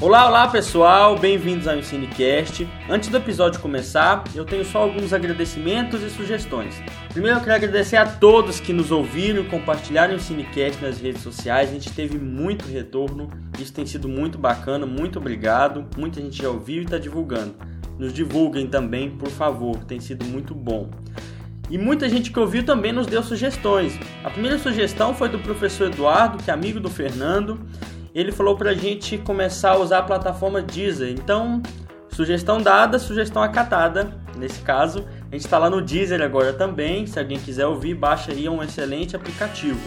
Olá, olá pessoal, bem-vindos ao Ensinecast. Antes do episódio começar, eu tenho só alguns agradecimentos e sugestões. Primeiro, eu quero agradecer a todos que nos ouviram e compartilharam o Ensinecast nas redes sociais. A gente teve muito retorno, isso tem sido muito bacana, muito obrigado. Muita gente já ouviu e está divulgando. Nos divulguem também, por favor, tem sido muito bom. E muita gente que ouviu também nos deu sugestões. A primeira sugestão foi do professor Eduardo, que é amigo do Fernando ele falou para a gente começar a usar a plataforma Deezer. Então, sugestão dada, sugestão acatada. Nesse caso, a gente está lá no Deezer agora também. Se alguém quiser ouvir, baixa aí, é um excelente aplicativo.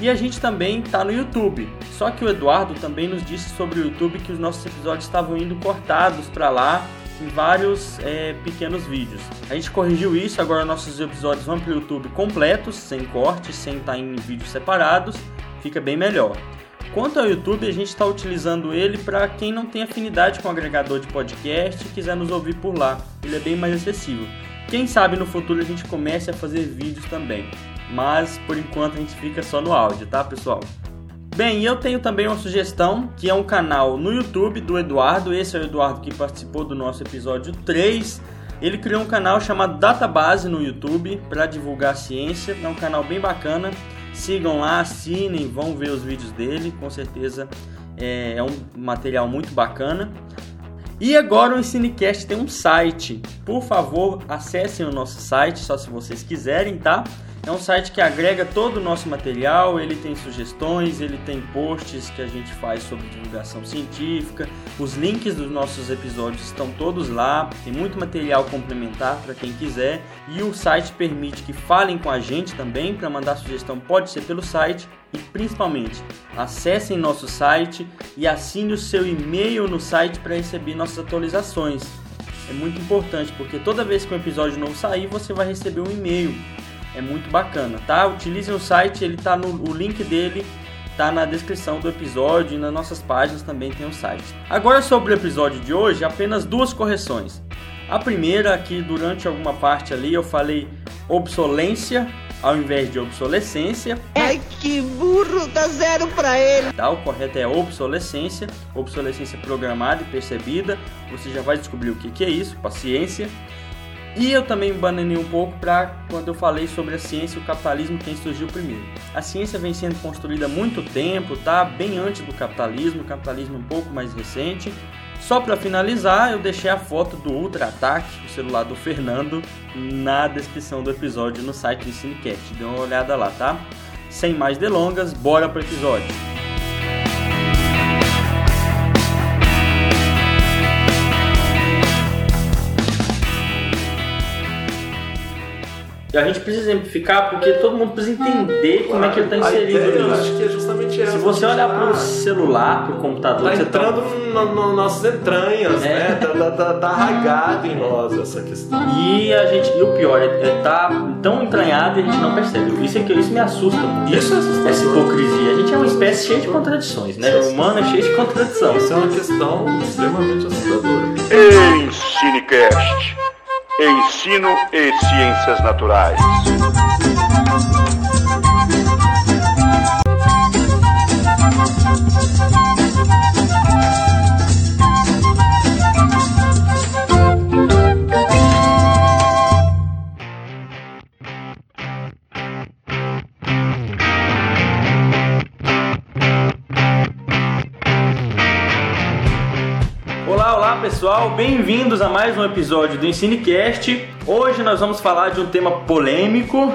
E a gente também está no YouTube. Só que o Eduardo também nos disse sobre o YouTube que os nossos episódios estavam indo cortados para lá em vários é, pequenos vídeos. A gente corrigiu isso, agora nossos episódios vão para o YouTube completos, sem cortes, sem estar tá em vídeos separados, fica bem melhor. Quanto ao YouTube, a gente está utilizando ele para quem não tem afinidade com o agregador de podcast e quiser nos ouvir por lá. Ele é bem mais acessível. Quem sabe no futuro a gente comece a fazer vídeos também. Mas por enquanto a gente fica só no áudio, tá, pessoal? Bem, eu tenho também uma sugestão, que é um canal no YouTube do Eduardo. Esse é o Eduardo que participou do nosso episódio 3. Ele criou um canal chamado Database no YouTube para divulgar ciência. É um canal bem bacana. Sigam lá, assinem, vão ver os vídeos dele, com certeza é, é um material muito bacana. E agora o Ensinecast tem um site. Por favor, acessem o nosso site, só se vocês quiserem, tá? É um site que agrega todo o nosso material, ele tem sugestões, ele tem posts que a gente faz sobre divulgação científica, os links dos nossos episódios estão todos lá, tem muito material complementar para quem quiser e o site permite que falem com a gente também, para mandar sugestão pode ser pelo site e principalmente acessem nosso site e assine o seu e-mail no site para receber nossas atualizações. É muito importante porque toda vez que um episódio novo sair, você vai receber um e-mail é muito bacana, tá? Utilizem o site, ele tá no o link dele tá na descrição do episódio e nas nossas páginas também tem o site. Agora sobre o episódio de hoje, apenas duas correções. A primeira aqui durante alguma parte ali eu falei obsolência ao invés de obsolescência. Ai, que burro, dá zero pra ele. Tá, o correto é obsolescência, obsolescência programada e percebida. Você já vai descobrir o que, que é isso, paciência. E eu também bananei um pouco para quando eu falei sobre a ciência e o capitalismo, quem surgiu primeiro. A ciência vem sendo construída há muito tempo, tá? Bem antes do capitalismo, o capitalismo um pouco mais recente. Só para finalizar, eu deixei a foto do Ultra Ataque, o celular do Fernando, na descrição do episódio no site do Cinecast. Dê uma olhada lá, tá? Sem mais delongas, bora pro episódio. A gente precisa exemplificar porque todo mundo precisa entender como é que ele está inserido ideia, nisso. acho que é justamente essa. Se você olhar para o celular, para o computador, Tá você entrando nas no, nossas entranhas, É. né? Tá, tá, tá, tá arraigado em nós essa questão. E a gente, e o pior, é, é tá tão entranhado e a gente não percebe. Isso é que isso me assusta. Isso é assustador. Essa hipocrisia. A gente é uma espécie cheia de contradições, né? O humano é cheio de contradição. Isso é uma questão extremamente assustadora. Ensinecast. Ensino e Ciências Naturais. Pessoal, bem-vindos a mais um episódio do Ensinecast. Hoje nós vamos falar de um tema polêmico,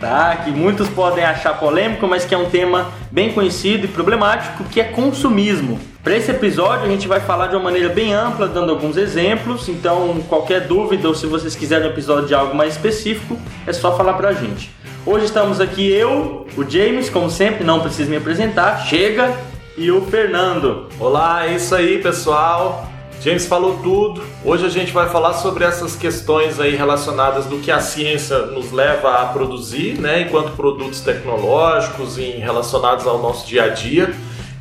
tá? Que muitos podem achar polêmico, mas que é um tema bem conhecido e problemático, que é consumismo. Para esse episódio a gente vai falar de uma maneira bem ampla, dando alguns exemplos. Então, qualquer dúvida ou se vocês quiserem um episódio de algo mais específico, é só falar pra gente. Hoje estamos aqui eu, o James, como sempre, não preciso me apresentar, chega, e o Fernando. Olá, é isso aí, pessoal. James falou tudo. Hoje a gente vai falar sobre essas questões aí relacionadas do que a ciência nos leva a produzir, né, enquanto produtos tecnológicos e relacionados ao nosso dia a dia.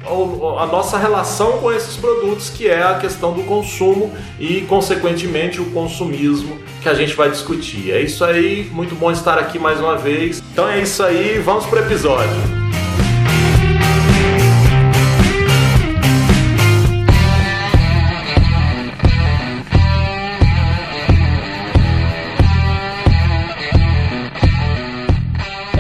A nossa relação com esses produtos, que é a questão do consumo e, consequentemente, o consumismo que a gente vai discutir. É isso aí, muito bom estar aqui mais uma vez. Então é isso aí, vamos pro episódio.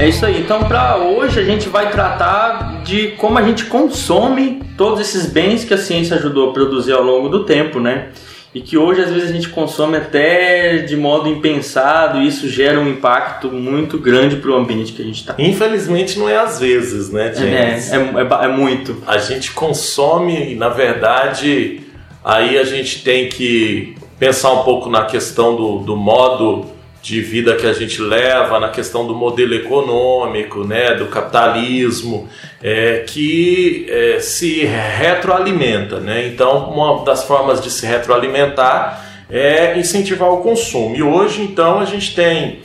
É isso aí. Então, para hoje, a gente vai tratar de como a gente consome todos esses bens que a ciência ajudou a produzir ao longo do tempo, né? E que hoje, às vezes, a gente consome até de modo impensado e isso gera um impacto muito grande para o ambiente que a gente está. Infelizmente, não é às vezes, né, James? É, é, é, é muito. A gente consome, na verdade, aí a gente tem que pensar um pouco na questão do, do modo de vida que a gente leva, na questão do modelo econômico, né, do capitalismo, é, que é, se retroalimenta. Né? Então, uma das formas de se retroalimentar é incentivar o consumo. E hoje, então, a gente tem,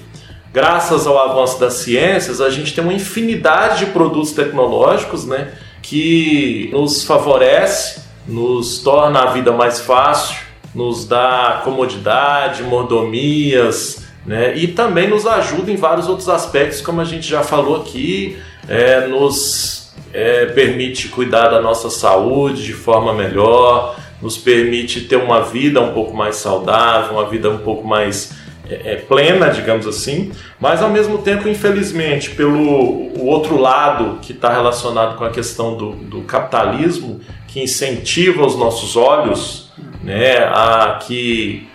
graças ao avanço das ciências, a gente tem uma infinidade de produtos tecnológicos né, que nos favorece, nos torna a vida mais fácil, nos dá comodidade, mordomias, né? E também nos ajuda em vários outros aspectos, como a gente já falou aqui, é, nos é, permite cuidar da nossa saúde de forma melhor, nos permite ter uma vida um pouco mais saudável, uma vida um pouco mais é, é plena, digamos assim, mas ao mesmo tempo, infelizmente, pelo o outro lado que está relacionado com a questão do, do capitalismo, que incentiva os nossos olhos né, a que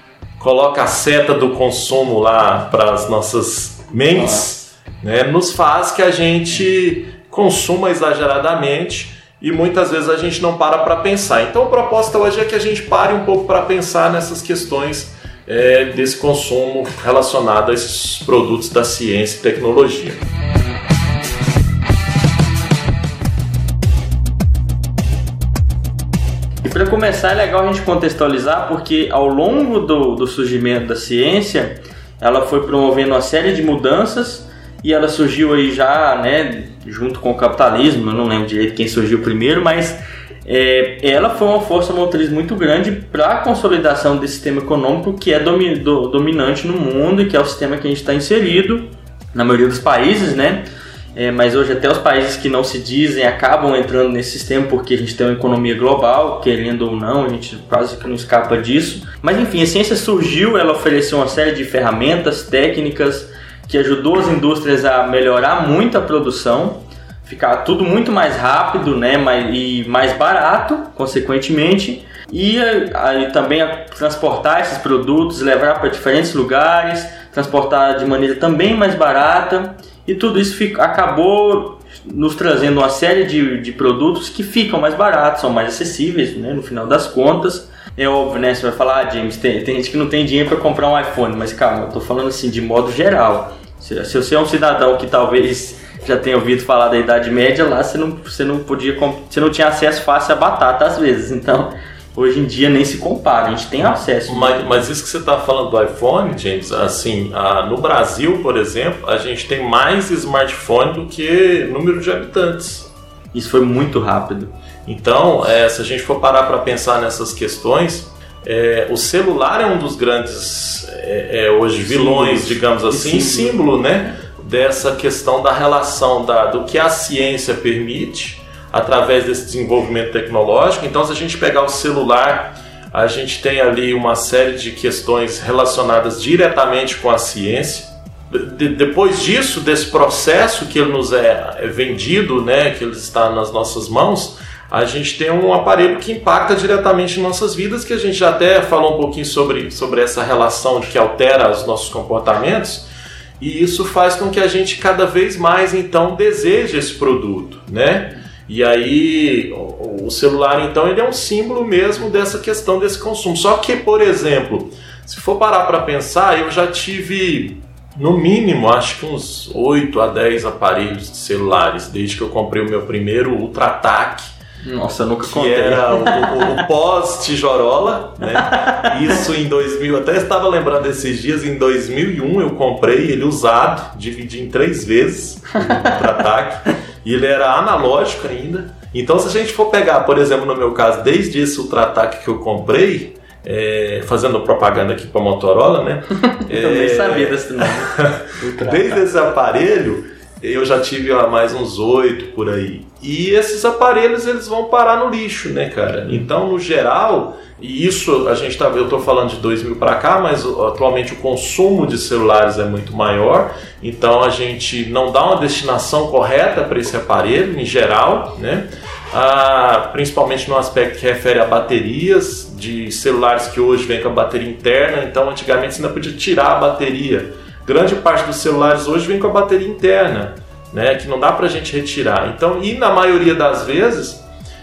coloca a seta do consumo lá para as nossas mentes, né, nos faz que a gente consuma exageradamente e muitas vezes a gente não para para pensar. Então a proposta hoje é que a gente pare um pouco para pensar nessas questões é, desse consumo relacionado a esses produtos da ciência e tecnologia. Para começar é legal a gente contextualizar porque ao longo do, do surgimento da ciência ela foi promovendo uma série de mudanças e ela surgiu aí já, né, junto com o capitalismo, eu não lembro direito quem surgiu primeiro, mas é, ela foi uma força motriz muito grande para a consolidação desse sistema econômico que é domi do, dominante no mundo e que é o sistema que a gente está inserido na maioria dos países, né? É, mas hoje até os países que não se dizem acabam entrando nesse sistema porque a gente tem uma economia global, querendo ou não, a gente quase que não escapa disso. Mas enfim, a ciência surgiu, ela ofereceu uma série de ferramentas, técnicas que ajudou as indústrias a melhorar muito a produção, ficar tudo muito mais rápido, né, e mais barato, consequentemente, e aí também transportar esses produtos, levar para diferentes lugares, transportar de maneira também mais barata e tudo isso fica, acabou nos trazendo uma série de, de produtos que ficam mais baratos, são mais acessíveis, né, no final das contas. É óbvio, né? Você vai falar, ah, James, tem, tem gente que não tem dinheiro para comprar um iPhone, mas calma, eu tô falando assim de modo geral. Se, se você é um cidadão que talvez já tenha ouvido falar da Idade Média, lá você não, você não podia, você não tinha acesso fácil a batata às vezes. Então, hoje em dia nem se compara, a gente tem acesso. Mas, mas isso que você está falando do iPhone, James, assim, a, no Brasil, por exemplo, a gente tem mais smartphone do que número de habitantes. Isso foi muito rápido. Então, é, se a gente for parar para pensar nessas questões, é, o celular é um dos grandes é, é hoje vilões, digamos assim, símbolo. símbolo, né, dessa questão da relação da, do que a ciência permite através desse desenvolvimento tecnológico. Então, se a gente pegar o celular, a gente tem ali uma série de questões relacionadas diretamente com a ciência. De, depois disso, desse processo que ele nos é, é vendido, né, que ele está nas nossas mãos, a gente tem um aparelho que impacta diretamente nossas vidas, que a gente já até falou um pouquinho sobre, sobre essa relação que altera os nossos comportamentos, e isso faz com que a gente cada vez mais então deseje esse produto, né? E aí o celular então ele é um símbolo mesmo dessa questão desse consumo. Só que, por exemplo, se for parar para pensar, eu já tive no mínimo acho que uns 8 a 10 aparelhos de celulares desde que eu comprei o meu primeiro Ultra Ataque nossa, eu nunca que contei. era o, o, o pós-tijorola, né? Isso em 2000, até estava lembrando desses dias, em 2001 eu comprei ele usado, dividi em três vezes para ataque, e ele era analógico ainda. Então, se a gente for pegar, por exemplo, no meu caso, desde esse Ultra-Ataque que eu comprei, é, fazendo propaganda aqui para Motorola, né? eu é, nem sabia desse nome. desde esse aparelho, Eu já tive ó, mais uns oito por aí. E esses aparelhos eles vão parar no lixo, né, cara? Então, no geral, e isso a gente tá, eu estou falando de 2000 para cá, mas atualmente o consumo de celulares é muito maior, então a gente não dá uma destinação correta para esse aparelho em geral, né? Ah, principalmente no aspecto que refere a baterias de celulares que hoje vêm com a bateria interna, então antigamente você ainda podia tirar a bateria. Grande parte dos celulares hoje vem com a bateria interna, né, que não dá para a gente retirar. Então, e na maioria das vezes,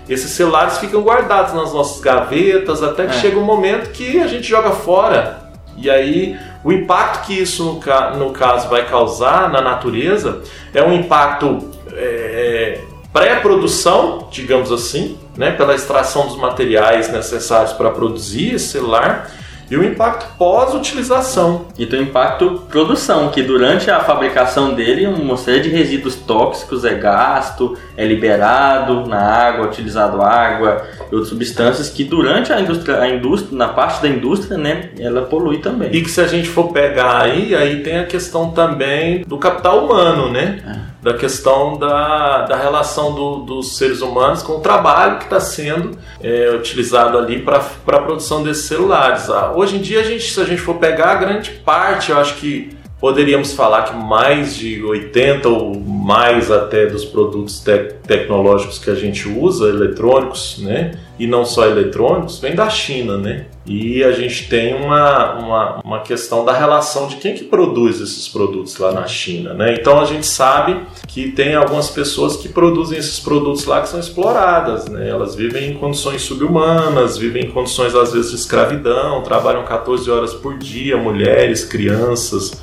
esses celulares ficam guardados nas nossas gavetas até que é. chega um momento que a gente joga fora. E aí, o impacto que isso, no, ca no caso, vai causar na natureza é um impacto é, pré-produção, digamos assim, né, pela extração dos materiais necessários para produzir esse celular e o impacto pós-utilização. E tem o impacto produção, que durante a fabricação dele uma série de resíduos tóxicos é gasto, é liberado na água, utilizado água e outras substâncias que durante a indústria, a indústria, na parte da indústria, né, ela polui também. E que se a gente for pegar aí, aí tem a questão também do capital humano, né? É da questão da, da relação do, dos seres humanos com o trabalho que está sendo é, utilizado ali para a produção desses celulares. Ah, hoje em dia, a gente, se a gente for pegar a grande parte, eu acho que poderíamos falar que mais de 80 ou mais até dos produtos te tecnológicos que a gente usa, eletrônicos, né? E não só eletrônicos, vem da China, né? E a gente tem uma, uma, uma questão da relação de quem que produz esses produtos lá na China, né? Então a gente sabe que tem algumas pessoas que produzem esses produtos lá que são exploradas, né? Elas vivem em condições subhumanas, vivem em condições às vezes de escravidão, trabalham 14 horas por dia, mulheres, crianças,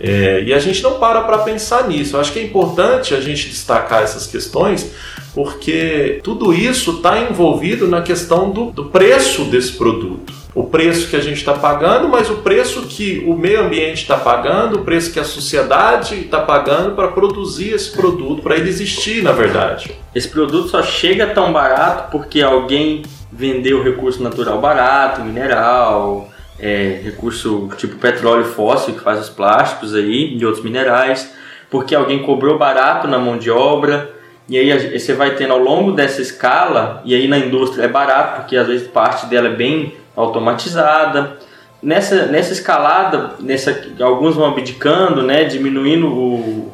é, e a gente não para para pensar nisso. Eu acho que é importante a gente destacar essas questões, porque tudo isso está envolvido na questão do, do, preço desse produto. O preço que a gente está pagando, mas o preço que o meio ambiente está pagando, o preço que a sociedade está pagando para produzir esse produto, para ele existir, na verdade. Esse produto só chega tão barato porque alguém vendeu recurso natural barato, mineral, é, recurso tipo petróleo fóssil que faz os plásticos aí e outros minerais, porque alguém cobrou barato na mão de obra. E aí você vai tendo ao longo dessa escala, e aí na indústria é barato, porque às vezes parte dela é bem automatizada. Nessa, nessa escalada, nessa, alguns vão abdicando, né, diminuindo o,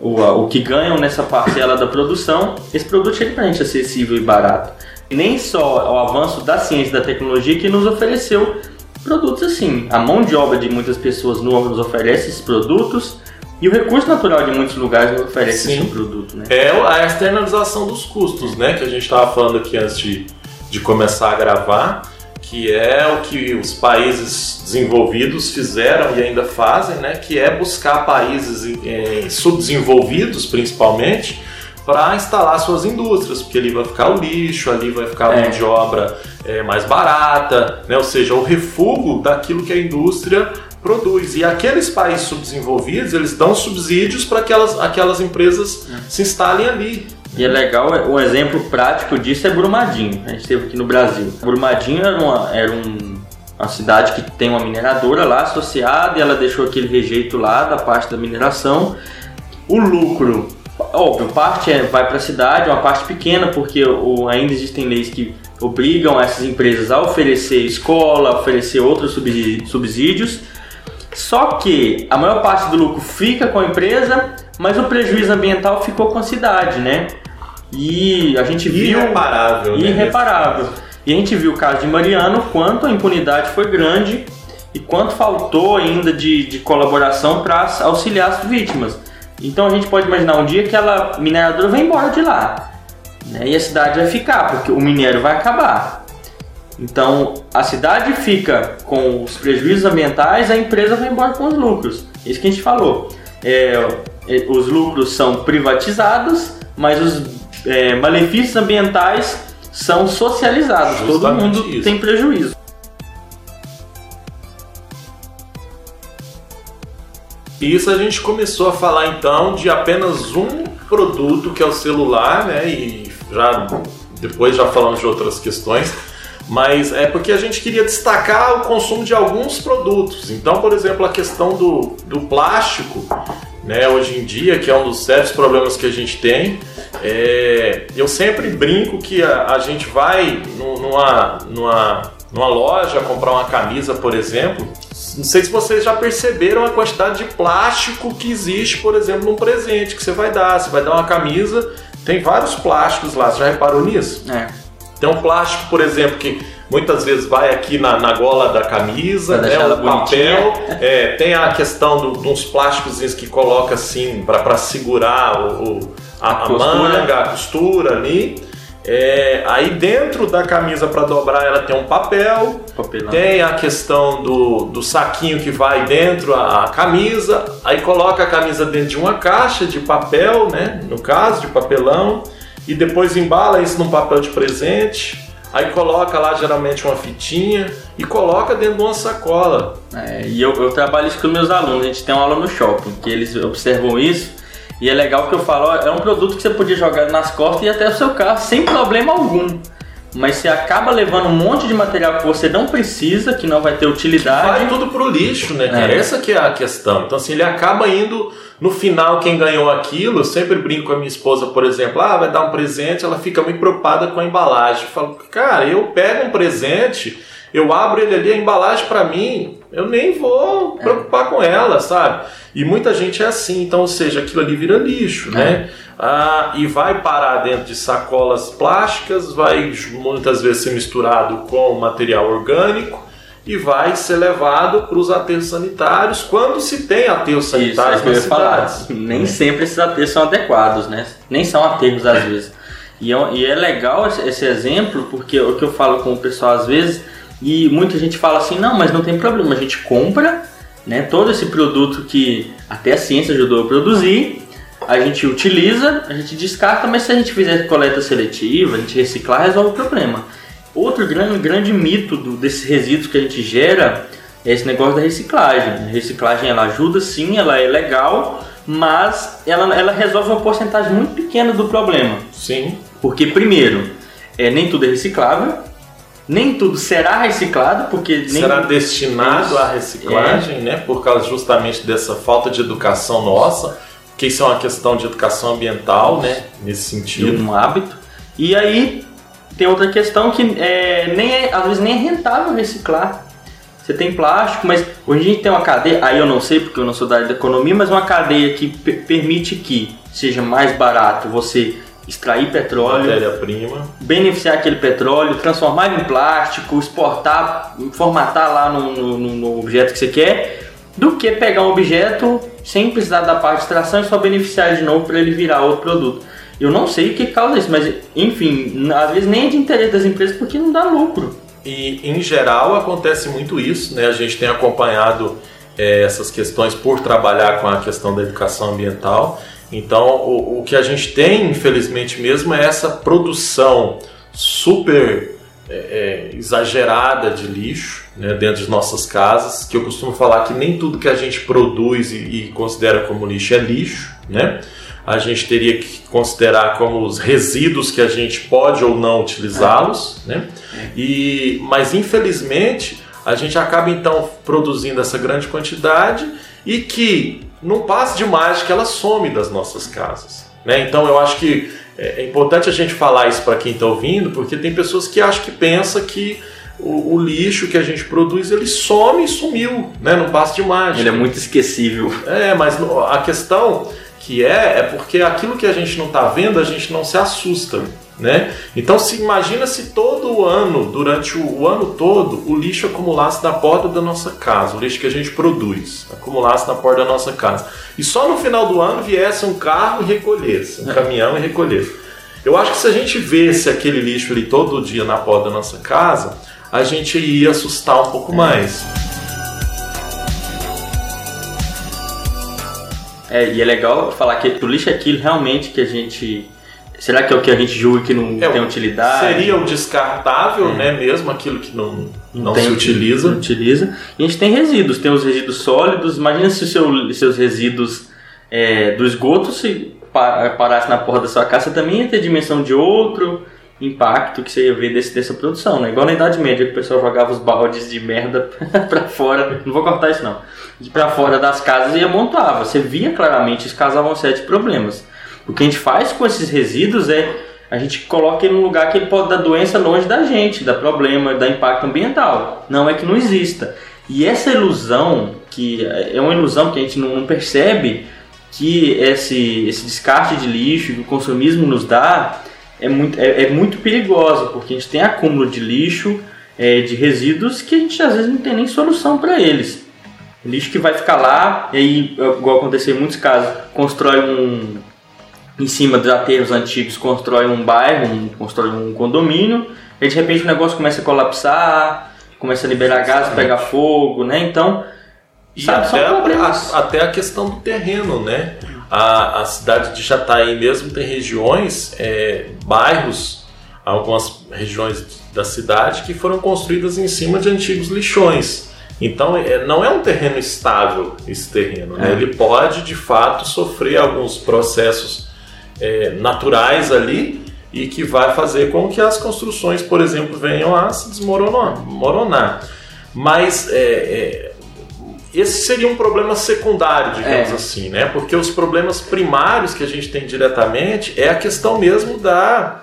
o, o que ganham nessa parcela da produção. Esse produto chega para acessível e barato. Nem só o avanço da ciência e da tecnologia que nos ofereceu produtos assim. A mão de obra de muitas pessoas nos oferece esses produtos e o recurso natural de muitos lugares oferece Sim. esse produto. Né? É a externalização dos custos, né? Que a gente estava falando aqui antes de, de começar a gravar, que é o que os países desenvolvidos fizeram e ainda fazem, né? Que é buscar países eh, subdesenvolvidos, principalmente, para instalar suas indústrias, porque ali vai ficar o lixo, ali vai ficar a mão é. de obra é, mais barata, né? ou seja, o refúgio daquilo que a indústria produz. E aqueles países subdesenvolvidos, eles dão subsídios para aquelas, aquelas empresas é. se instalem ali. E é legal, um exemplo prático disso é Brumadinho. A gente esteve aqui no Brasil. Brumadinho era uma, era um, uma cidade que tem uma mineradora lá associada e ela deixou aquele rejeito lá da parte da mineração. O lucro óbvio, parte é, vai para a cidade, uma parte pequena, porque o, ainda existem leis que obrigam essas empresas a oferecer escola, oferecer outros subsídios. Só que a maior parte do lucro fica com a empresa, mas o prejuízo ambiental ficou com a cidade, né? E a gente viu. Irreparável. Né? Irreparável. E a gente viu o caso de Mariano, quanto a impunidade foi grande e quanto faltou ainda de, de colaboração para auxiliar as vítimas. Então a gente pode imaginar um dia que ela mineradora vai embora de lá. Né? E a cidade vai ficar, porque o minério vai acabar. Então a cidade fica com os prejuízos ambientais, a empresa vai embora com os lucros. Isso que a gente falou. É, é os lucros são privatizados, mas os é, malefícios ambientais são socializados. Justamente Todo mundo isso. tem prejuízo. Isso a gente começou a falar então de apenas um produto que é o celular, né? E já depois já falamos de outras questões, mas é porque a gente queria destacar o consumo de alguns produtos. Então, por exemplo, a questão do, do plástico, né, hoje em dia, que é um dos sérios problemas que a gente tem. É, eu sempre brinco que a, a gente vai numa, numa, numa loja comprar uma camisa, por exemplo. Não sei se vocês já perceberam a quantidade de plástico que existe, por exemplo, num presente que você vai dar. Você vai dar uma camisa, tem vários plásticos lá. Você já reparou nisso? É. Tem um plástico, por exemplo, que muitas vezes vai aqui na, na gola da camisa, né? O papel. É, tem a questão do- de uns plásticos que coloca assim para segurar o, o- a, A manga, a costura ali. É, aí dentro da camisa para dobrar ela tem um papel, Papelão. tem a questão do, do saquinho que vai dentro a, a camisa, aí coloca a camisa dentro de uma caixa de papel, né? No caso, de papelão, e depois embala isso num papel de presente, aí coloca lá geralmente uma fitinha e coloca dentro de uma sacola. É, e eu, eu trabalho isso com meus alunos. A gente tem uma aula no shopping que eles observam isso. E é legal que eu falo, ó, é um produto que você podia jogar nas costas e até o seu carro sem problema algum. Mas você acaba levando um monte de material que você não precisa, que não vai ter utilidade. Vai tudo pro lixo, né, cara? É. Essa que é a questão. Então, assim, ele acaba indo no final quem ganhou aquilo. Eu sempre brinco com a minha esposa, por exemplo, ah, vai dar um presente, ela fica muito preocupada com a embalagem. Eu falo, cara, eu pego um presente, eu abro ele ali, a embalagem pra mim, eu nem vou preocupar com ela, sabe? E muita gente é assim, então, ou seja, aquilo ali vira lixo, né? Ah, e vai parar dentro de sacolas plásticas, vai muitas vezes ser misturado com material orgânico e vai ser levado para os aterros sanitários quando se tem aterros é sanitários isso eu nas falar. cidades. Nem sempre esses aterros são adequados, né? Nem são aterros às vezes. E é, e é legal esse, esse exemplo, porque o que eu falo com o pessoal às vezes, e muita gente fala assim, não, mas não tem problema, a gente compra né, todo esse produto que até a ciência ajudou a produzir, a gente utiliza, a gente descarta, mas se a gente fizer coleta seletiva, a gente reciclar, resolve o problema. Outro grande, grande mito do, desses resíduos que a gente gera é esse negócio da reciclagem. A reciclagem ela ajuda sim, ela é legal, mas ela, ela resolve uma porcentagem muito pequena do problema. Sim. Porque, primeiro, é, nem tudo é reciclável, nem tudo será reciclado, porque nem Será destinado à reciclagem, né? Por causa justamente dessa falta de educação nossa, que isso é uma questão de educação ambiental, né? Nesse sentido. um hábito. E aí tem outra questão que é, nem é, às vezes nem é rentável reciclar. Você tem plástico, mas hoje a gente tem uma cadeia, aí eu não sei porque eu não sou da área da economia, mas uma cadeia que pe- permite que seja mais barato você extrair petróleo, Matéria-prima. beneficiar aquele petróleo, transformar em plástico, exportar, formatar lá no, no- no- no objeto que você quer, do que pegar um objeto sem precisar da parte de extração e só beneficiar ele de novo para ele virar outro produto. Eu não sei o que causa isso, mas enfim, às vezes nem é de interesse das empresas porque não dá lucro. E em geral acontece muito isso, né? A gente tem acompanhado eh, essas questões por trabalhar com a questão da educação ambiental. Então, o, o que a gente tem, infelizmente mesmo, é essa produção super eh, eh, exagerada de lixo né, dentro de nossas casas, que eu costumo falar que nem tudo que a gente produz e, e considera como lixo é lixo, né? A gente teria que considerar como os resíduos que a gente pode ou não utilizá-los, né? E, mas infelizmente a gente acaba então produzindo essa grande quantidade e que num passe de mágica ela some das nossas casas. Né? Então eu acho que é é importante a gente falar isso para quem está ouvindo, porque tem pessoas que acham que pensa que o, o lixo que a gente produz ele some e sumiu, né? Num passe de mágica. Ele é muito esquecível. É, mas a questão que é, é porque aquilo que a gente não está vendo, a gente não se assusta, né? Então se imagina se todo o ano, durante o, o ano todo, o lixo acumulasse na porta da nossa casa, o lixo que a gente produz, acumulasse na porta da nossa casa. E só no final do ano viesse um carro e recolhesse, um caminhão e recolhesse. Eu acho que se a gente vesse aquele lixo ali todo dia na porta da nossa casa, a gente ia assustar um pouco mais. É, e é legal falar que o lixo é aquilo realmente que a gente. Será que é o que a gente julga que não É, tem utilidade? Seria o descartável, né? Mesmo aquilo que não, não, tem- se utiliza. não utiliza. E a gente tem resíduos, tem os resíduos sólidos. Imagina se os seu, seus resíduos é, do esgoto se pa- parasse na porta da sua casa, também ia ter dimensão de outro. Impacto que você ia ver desse, dessa produção, né? Igual na Idade Média que o pessoal jogava os baldes de merda para fora, não vou cortar isso não, para fora das casas e amontava. Você via claramente isso causavam sete problemas. O que a gente faz com esses resíduos é a gente coloca ele num lugar que ele pode dar doença longe da gente, dar problema, dar impacto ambiental. Não é que não exista. E essa ilusão, que é uma ilusão que a gente não percebe, que esse, esse descarte de lixo que o consumismo nos dá é muito, é, é muito perigosa, porque a gente tem acúmulo de lixo, é, de resíduos que a gente às vezes não tem nem solução para eles. Lixo que vai ficar lá, e aí, igual aconteceu em muitos casos, constrói um. Em cima dos aterros antigos, constrói um bairro, um, constrói um condomínio, e de repente o negócio começa a colapsar, começa a liberar gás, pegar fogo, né? Então, e até a, até a questão do terreno, né? A, a cidade de Jataí mesmo tem regiões, é, bairros, algumas regiões da cidade que foram construídas em cima de antigos lixões. Então é, não é um terreno estável esse terreno, né? É. ele pode de fato sofrer alguns processos é, naturais ali e que vai fazer com que as construções, por exemplo, venham a se desmoronar. Mas é, é esse seria um problema secundário, digamos é. assim, né? Porque os problemas primários que a gente tem diretamente é a questão mesmo da,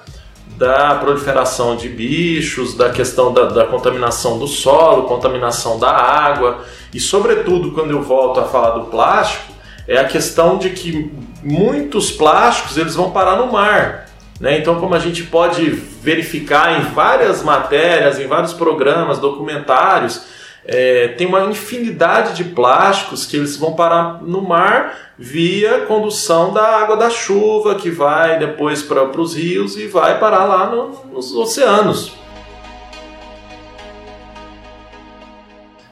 da proliferação de bichos, da questão da, da contaminação do solo, contaminação da água e, sobretudo, quando eu volto a falar do plástico, é a questão de que muitos plásticos eles vão parar no mar. Né? Então, como a gente pode verificar em várias matérias, em vários programas, documentários, é, tem uma infinidade de plásticos que eles vão parar no mar via condução da água da chuva, que vai depois para os rios e vai parar lá no, nos oceanos.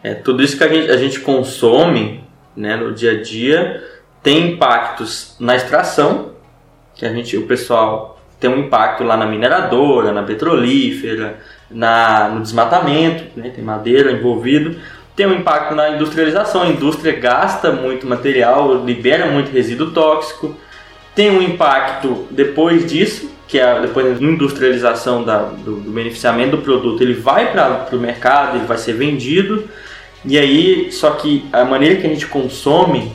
É, tudo isso que a gente, a gente consome né, no dia a dia tem impactos na extração, que a gente, o pessoal tem um impacto lá na mineradora, na petrolífera, na, no desmatamento, né? tem madeira envolvido, tem um impacto na industrialização, a indústria gasta muito material, libera muito resíduo tóxico, tem um impacto depois disso, que é depois da industrialização da, do, do, beneficiamento do produto, ele vai para o mercado, ele vai ser vendido, e aí, só que a maneira que a gente consome,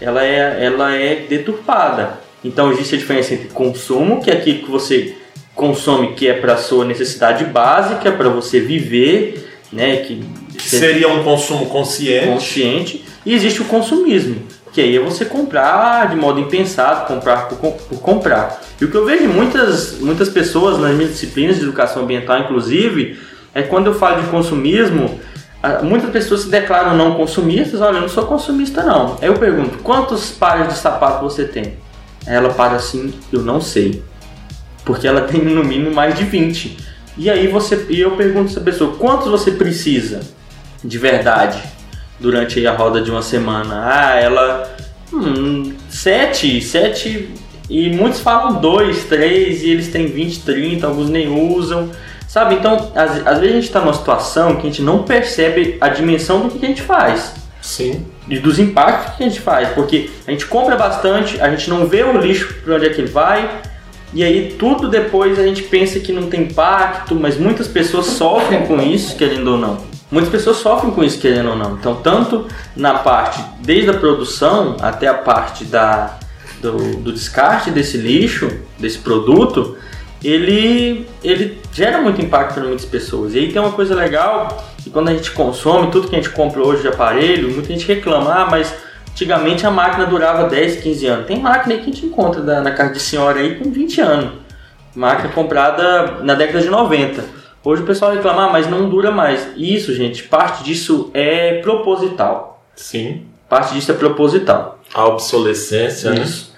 ela é, ela é deturpada. Então existe a diferença entre consumo, que é aquilo que você consome que é para sua necessidade básica, para você viver, né? Que, que seria um consumo consciente. Consciente. E existe o consumismo, que aí é você comprar de modo impensado, comprar por, por, comprar. E o que eu vejo muitas, muitas pessoas nas minhas disciplinas de educação ambiental, inclusive, é quando eu falo de consumismo, muitas pessoas se declaram não consumistas, olha, eu não sou consumista não. Aí eu pergunto, quantos pares de sapato você tem? Ela para assim, eu não sei porque ela tem no mínimo mais de 20. E aí você e eu pergunto essa pessoa, quantos você precisa de verdade durante a roda de uma semana? Ah, ela hum, sete, sete e muitos falam dois, três e eles têm 20, 30, alguns nem usam. Sabe? Então, às, às vezes a gente está numa situação que a gente não percebe a dimensão do que a gente faz. Sim. E dos impactos que a gente faz. Porque a gente compra bastante, a gente não vê o lixo para onde é que ele vai, e aí tudo depois a gente pensa que não tem impacto, mas muitas pessoas sofrem com isso, querendo ou não. Muitas pessoas sofrem com isso, querendo ou não. Então, tanto na parte, desde a produção até a parte da, do, do descarte desse lixo, desse produto, ele, ele gera muito impacto para muitas pessoas. E aí tem uma coisa legal, que quando a gente consome, tudo que a gente compra hoje de aparelho, muita gente reclama, ah, mas Antigamente a máquina durava 10, 15 anos. Tem máquina aí que a gente encontra na casa de senhora aí com 20 anos. Máquina comprada na década de 90. Hoje o pessoal reclama, ah, mas não dura mais. Isso, gente, parte disso é proposital. Sim. Parte disso é proposital. A obsolescência, né? Isso. Né?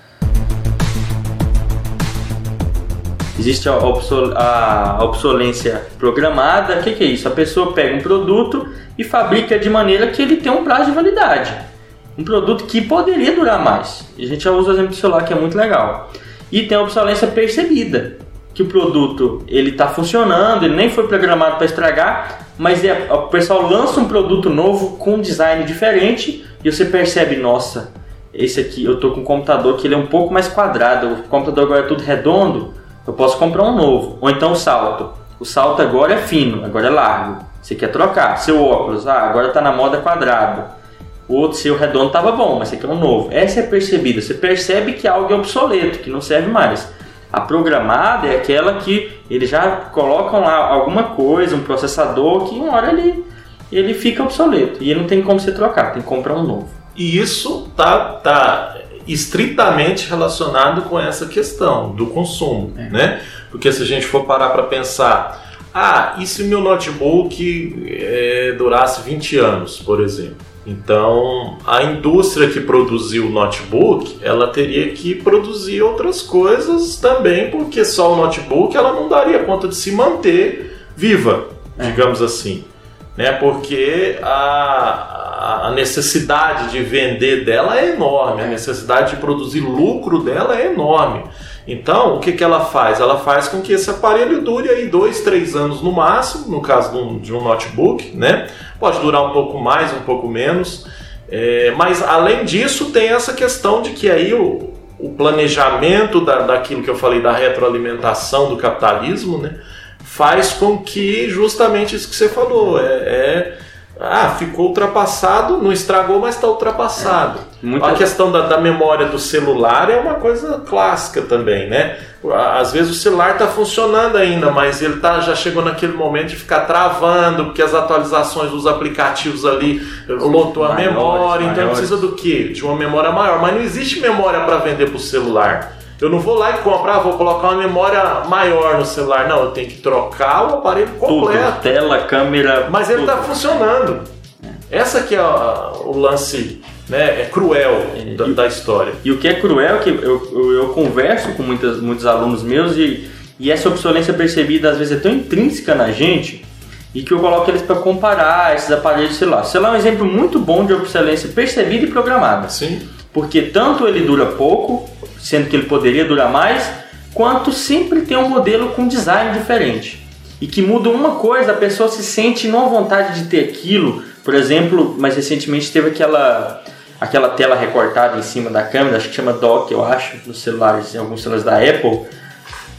Existe a, obsol a obsolência programada. O que, que é isso? A pessoa pega um produto e fabrica de maneira que ele tem um prazo de validade um produto que poderia durar mais. A gente já usa o exemplo do celular que é muito legal. E tem a obsolescência percebida, que o produto ele está funcionando, ele nem foi programado para estragar, mas é, o pessoal lança um produto novo com um design diferente e você percebe, nossa, esse aqui eu tô com um computador que ele é um pouco mais quadrado, o computador agora é tudo redondo, eu posso comprar um novo. Ou então o salto. O salto agora é fino, agora é largo. Você quer trocar. Seu óculos, ah, agora está na moda quadrado. O outro seu redondo estava bom, mas você quer um novo. Essa é percebida. Você percebe que algo é obsoleto, que não serve mais. A programada é aquela que eles já colocam lá alguma coisa, um processador, que uma hora ele, ele fica obsoleto. E ele não tem como você trocar, tem que comprar um novo. E isso tá, tá estritamente relacionado com essa questão do consumo, é. né? Porque se a gente for parar para pensar, ah, e se meu notebook é, durasse 20 anos, por exemplo? Então, a indústria que produziu o notebook, ela teria que produzir outras coisas também, porque só o notebook ela não daria conta de se manter viva, é. digamos assim, né? Porque a, a necessidade de vender dela é enorme, a necessidade de produzir lucro dela é enorme. Então, o que, que ela faz? Ela faz com que esse aparelho dure aí dois, três anos no máximo, no caso de um, de um notebook, né? Pode durar um pouco mais, um pouco menos. É, mas além disso, tem essa questão de que aí o, o planejamento da, daquilo que eu falei da retroalimentação do capitalismo, né? Faz com que justamente isso que você falou, é, é ah, ficou ultrapassado, não estragou, mas está ultrapassado. É, muita... A questão da, da, memória do celular é uma coisa clássica também, né? Às vezes o celular está funcionando ainda, mas ele tá, já chegou naquele momento de ficar travando, porque as atualizações dos aplicativos ali lotou a maiores, memória, então maiores. precisa do quê? De uma memória maior. Mas não existe memória para vender para o celular. Eu não vou lá e comprar, vou colocar uma memória maior no celular. Não, eu tenho que trocar o aparelho completo. Tudo, tela, câmera. Mas ele está funcionando. Essa que é o lance né, é cruel é, da, da, história. E o que é cruel é que eu, eu, eu converso com muitas, muitos alunos meus e, e essa obsolência percebida às vezes é tão intrínseca na gente e que eu coloco eles para comparar esses aparelhos celular. O celular é um exemplo muito bom de obsolência percebida e programada. Sim. Porque tanto ele dura pouco, sendo que ele poderia durar mais, quanto sempre tem um modelo com design diferente. E que muda uma coisa, a pessoa se sente não vontade de ter aquilo. Por exemplo, mais recentemente teve aquela aquela tela recortada em cima da câmera, acho que chama dock, eu acho, nos celulares, em alguns celulares da Apple.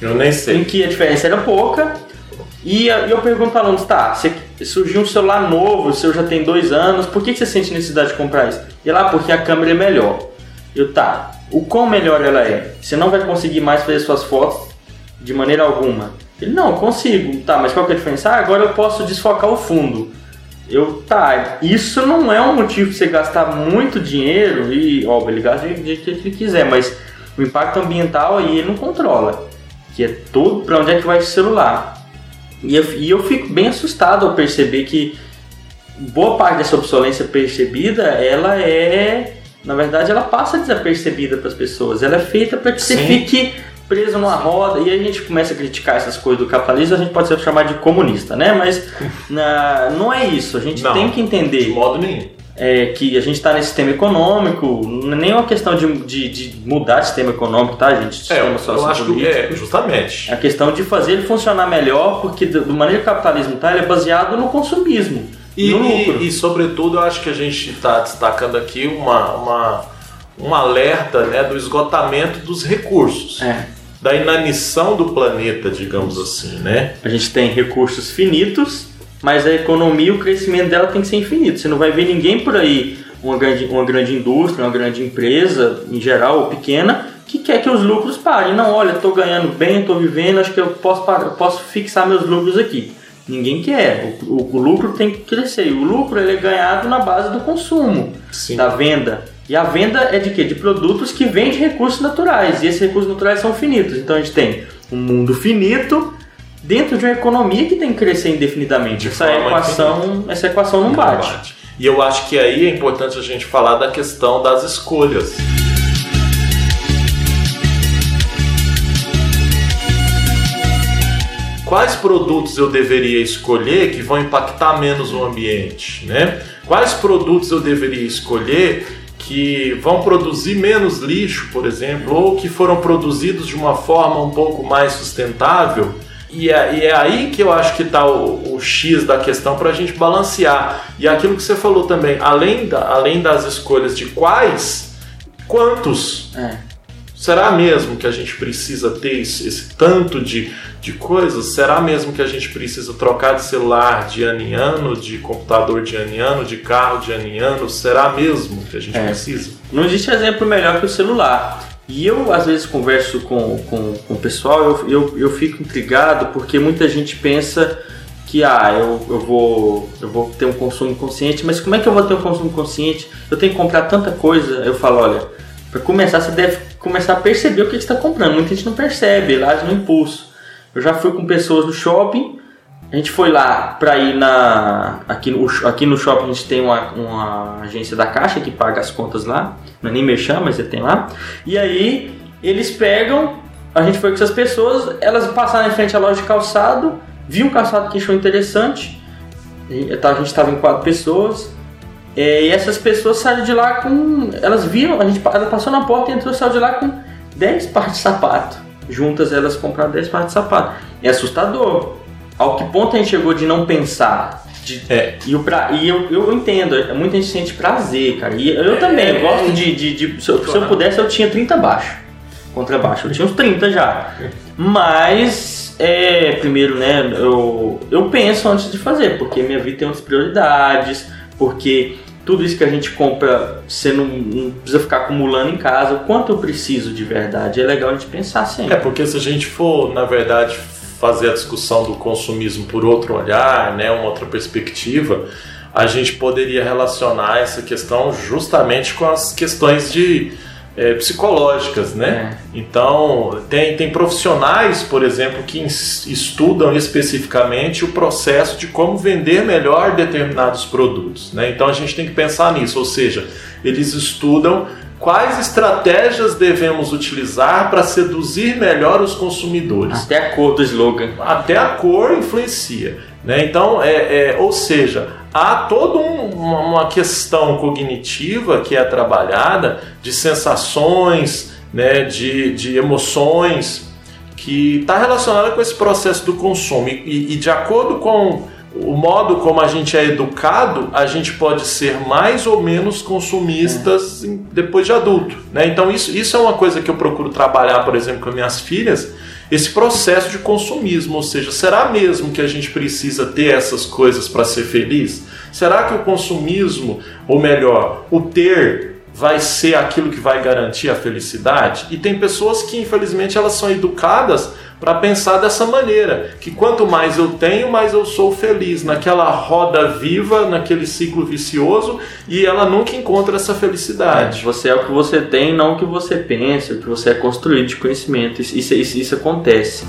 Eu nem sei. Em que a diferença era pouca. E eu pergunto para alunos, tá, você surgiu um celular novo, o seu já tem dois anos, por que você sente necessidade de comprar isso? E lá, porque a câmera é melhor. Eu, tá, o quão melhor ela é? Você não vai conseguir mais fazer suas fotos de maneira alguma. Ele, não, consigo. Tá, mas qual que é a diferença? Ah, agora eu posso desfocar o fundo. Eu, tá, isso não é um motivo para você gastar muito dinheiro e, ó, ele gasta do jeito que ele quiser, mas o impacto ambiental aí ele não controla. Que é todo para onde é que vai o celular. E eu, e eu fico bem assustado ao perceber que boa parte dessa obsolência percebida, ela é na verdade, ela passa desapercebida para as pessoas. Ela é feita para que Sim. você fique preso numa roda e aí a gente começa a criticar essas coisas do capitalismo, a gente pode ser chamado de comunista, né? Mas na, não é isso. A gente não, tem que entender. De modo nenhum. É, que a gente está nesse sistema econômico, não é nem uma questão de, de, de mudar o sistema econômico, tá, gente? Sistema é, eu acho que é, justamente. É a questão de fazer ele funcionar melhor, porque do, do maneira que o capitalismo está, ele é baseado no consumismo. E, e, e, sobretudo, eu acho que a gente está destacando aqui uma, uma, um alerta né, do esgotamento dos recursos. É. Da inanição do planeta, digamos assim, né? A gente tem recursos finitos, mas a economia, o crescimento dela tem que ser infinito. Você não vai ver ninguém por aí, uma grande, uma grande indústria, uma grande empresa, em geral, ou pequena, que quer que os lucros parem. Não, olha, estou ganhando bem, estou vivendo, acho que eu posso, eu posso fixar meus lucros aqui. Ninguém quer. O, o, o, lucro tem que crescer. O lucro ele é ganhado na base do consumo, Sim. da venda. E a venda é de quê? De produtos que vêm de recursos naturais. E esses recursos naturais são finitos. Então a gente tem um mundo finito dentro de uma economia que tem que crescer indefinidamente. essa equação, essa equação não, não bate. bate. E eu acho que aí é importante a gente falar da questão das escolhas. Quais produtos eu deveria escolher que vão impactar menos o ambiente, né? Quais produtos eu deveria escolher que vão produzir menos lixo, por exemplo, ou que foram produzidos de uma forma um pouco mais sustentável. E é, e é aí que eu acho que está o, o, X da questão para a gente balancear. E aquilo que você falou também, além, da, além das escolhas de quais, quantos. É Será mesmo que a gente precisa ter esse, esse, tanto de, de coisas? Será mesmo que a gente precisa trocar de celular de ano em ano, de computador de ano em ano, de carro de ano em ano? Será mesmo que a gente é. precisa? Não existe exemplo melhor que o celular. E eu, às vezes, converso com, com, com o pessoal, eu, eu, eu fico intrigado porque muita gente pensa que ah, eu, eu, vou, eu vou ter um consumo consciente, mas como é que eu vou ter um consumo consciente? Eu tenho que comprar tanta coisa. Eu falo, olha, para começar, você deve começar a perceber o que, você está comprando. Muita gente não percebe, lá no impulso. Eu já fui com pessoas no shopping, a gente foi lá para ir na. Aqui no, aqui no shopping a gente tem uma, uma agência da Caixa que paga as contas lá, não é nem merchan, mas você tem lá. E aí eles pegam, a gente foi com essas pessoas, elas passaram em frente à loja de calçado, viu um calçado que achou interessante, a gente estava em quatro pessoas, é, e essas pessoas saíram de lá com. Elas viram, a gente ela passou na porta e entrou saiu de lá com 10 pares de sapato. Juntas elas compraram 10 pares de sapato. É assustador. Ao que ponto a gente chegou de não pensar? De, é. E, o pra, e eu, eu entendo, muita gente sente prazer, cara. E eu também, eu gosto de. de, de se, eu, se, eu, pudesse, eu tinha 30 baixo. Contrabaixo. Eu tinha uns 30 já. Mas, é, primeiro, né, eu, eu penso antes de fazer, porque minha vida tem outras prioridades, porque tudo isso que a gente compra, você não, não, precisa ficar acumulando em casa. Quanto eu preciso de verdade? É legal a gente pensar sempre. É, porque se a gente for, na verdade, fazer a discussão do consumismo por outro olhar, né, uma outra perspectiva, a gente poderia relacionar essa questão justamente com as questões de é, psicológicas, né? É. Então, tem, tem profissionais, por exemplo, que estudam especificamente o processo de como vender melhor determinados produtos, né? Então, a gente tem que pensar nisso, ou seja, eles estudam quais estratégias devemos utilizar para seduzir melhor os consumidores. Até a cor do slogan. Até a cor influencia, né? Então, é, é ou seja, há toda um, uma questão cognitiva que é trabalhada de sensações, né, de, de emoções, que está relacionada com esse processo do consumo. E, e de acordo com o modo como a gente é educado, a gente pode ser mais ou menos consumistas é. depois de adulto. Né? Então, isso, isso é uma coisa que eu procuro trabalhar, por exemplo, com minhas filhas esse processo de consumismo, ou seja, será mesmo que a gente precisa ter essas coisas para ser feliz? Será que o consumismo, ou melhor, o ter vai ser aquilo que vai garantir a felicidade? E tem pessoas que infelizmente elas são educadas para pensar dessa maneira, que quanto mais eu tenho, mais eu sou feliz, naquela roda viva, naquele ciclo vicioso, e ela nunca encontra essa felicidade. Você é o que você tem, não o que você pensa, o que você é construído de conhecimento. Isso, isso, isso acontece.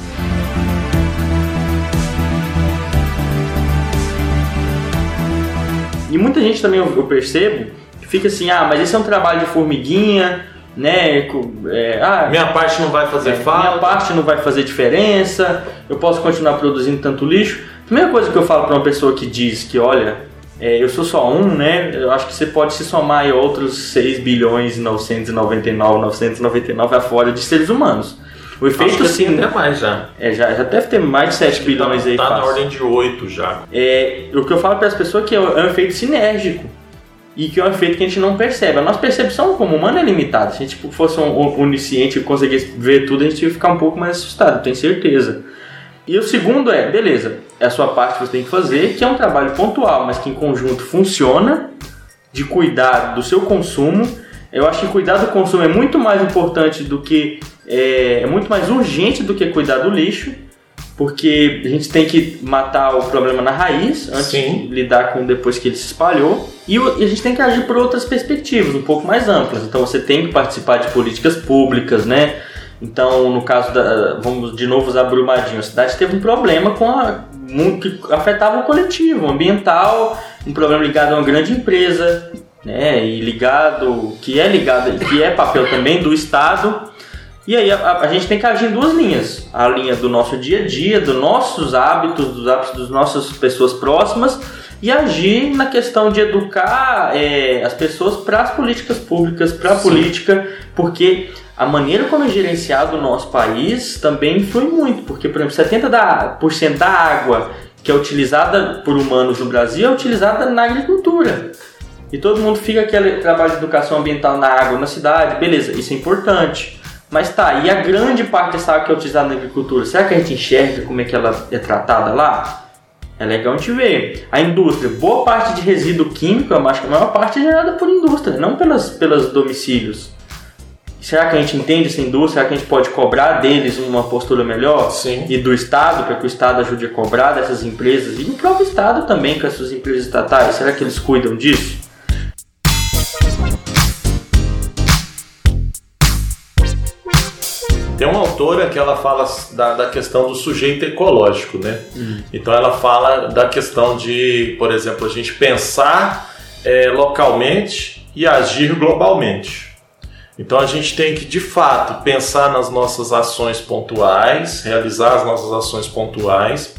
E muita gente também eu percebo que fica assim, ah, mas esse é um trabalho de formiguinha, né? É, ah, minha parte não vai fazer é, falta. Minha parte não vai fazer diferença. Eu posso continuar produzindo tanto lixo. Primeira coisa que eu falo para uma pessoa que diz que, olha, é, eu sou só um, né? Eu acho que você pode se somar em outros 6 bilhões e 999, 999 afora de seres humanos. O efeito sim. Até mais já. É, já. Já deve ter mais de 7 bilhões tá, aí. Tá na ordem de 8 já. É, o que eu falo para as pessoas é que é um efeito sinérgico e que é um efeito que a gente não percebe. A nossa percepção como humano é limitada. Se a gente tipo, fosse um onisciente e conseguisse ver tudo, a gente ia ficar um pouco mais assustado, tenho certeza. E o segundo é, beleza, é a sua parte que você tem que fazer, que é um trabalho pontual, mas que em conjunto funciona, de cuidar do seu consumo. Eu acho que cuidar do consumo é muito mais importante do que. é, é muito mais urgente do que cuidar do lixo porque a gente tem que matar o problema na raiz antes Sim. de lidar com depois que ele se espalhou. E a gente tem que agir por outras perspectivas um pouco mais amplas. Então você tem que participar de políticas públicas né? Então no caso da vamos de novo usar Brumadinho a cidade teve um problema com a que afetava o coletivo ambiental um problema ligado a uma grande empresa né? E ligado que é ligado que é papel também do estado e aí a, a, gente tem que agir em duas linhas: a linha do nosso dia a dia, dos nossos hábitos, dos hábitos das nossas pessoas próximas, e agir na questão de educar é, as pessoas para as políticas públicas, para a política, porque a maneira como é gerenciado o nosso país também influi muito, porque, por exemplo, 70% da, por cento da água que é utilizada por humanos no Brasil é utilizada na agricultura. E todo mundo fica aquele trabalho de educação ambiental na água na cidade, beleza, isso é importante. Mas tá, e a grande parte dessa água que é utilizada na agricultura, será que a gente enxerga como é que ela é tratada lá? É legal a gente ver. A indústria, boa parte de resíduo químico, eu acho que a maior parte é gerada por indústria, não pelas, pelos domicílios. Será que a gente entende essa indústria? Será que a gente pode cobrar deles uma postura melhor? Sim. E do Estado, para que o Estado ajude a cobrar dessas empresas? E do próprio Estado também, com as suas empresas estatais. Será que eles cuidam disso? Tem uma autora que ela fala da, da questão do sujeito ecológico, né? Então ela fala da questão de, por exemplo, a gente pensar é, localmente e agir globalmente. Então a gente tem que, de fato, pensar nas nossas ações pontuais, realizar as nossas ações pontuais,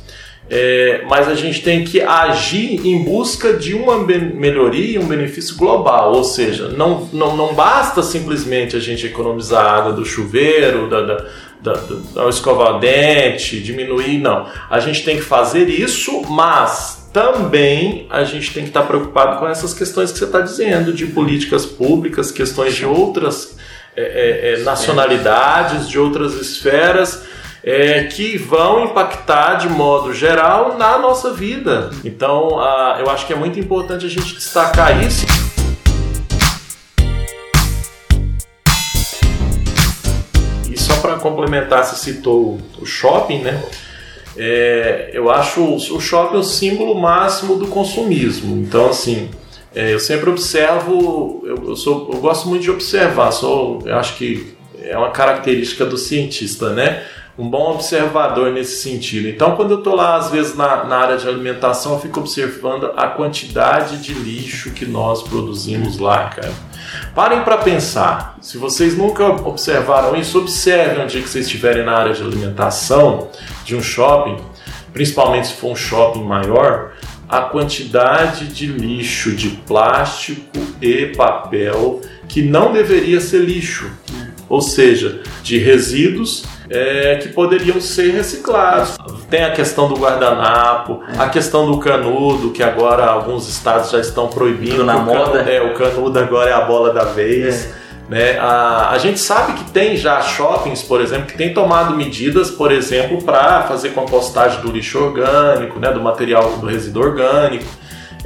é, mas a gente tem que agir em busca de uma melhoria e um benefício global. Ou seja, não, não, não basta simplesmente a gente economizar a água do chuveiro, da, da, da, da, escovar dente, diminuir, não. A gente tem que fazer isso, mas também a gente tem que estar preocupado com essas questões que você está dizendo, de políticas públicas, questões de outras é, é, é, nacionalidades, de outras esferas é, que vão impactar de modo geral na nossa vida. Então, ah, eu acho que é muito importante a gente destacar isso. E só para complementar, você citou o shopping, né? É, eu acho o shopping o símbolo máximo do consumismo. Então, assim, é, eu sempre observo, eu, eu, sou, eu gosto muito de observar, sou, acho que é uma característica do cientista, né? Um bom observador nesse sentido. Então, quando eu estou lá, às vezes, na, na área de alimentação, eu fico observando a quantidade de lixo que nós produzimos lá, cara. Parem para pensar. Se vocês nunca observaram isso, observem um dia que vocês estiverem na área de alimentação de um shopping, principalmente se for um shopping maior, a quantidade de lixo de plástico e papel que não deveria ser lixo, ou seja, de resíduos é, que poderiam ser reciclados. Tem a questão do guardanapo, a questão do canudo, que agora alguns estados já estão proibindo. Na o moda. Canudo, é, o canudo agora é a bola da vez. Né? A, a gente sabe que tem já shoppings, por exemplo, que tem tomado medidas, por exemplo, para fazer compostagem do lixo orgânico, né? do material do resíduo orgânico.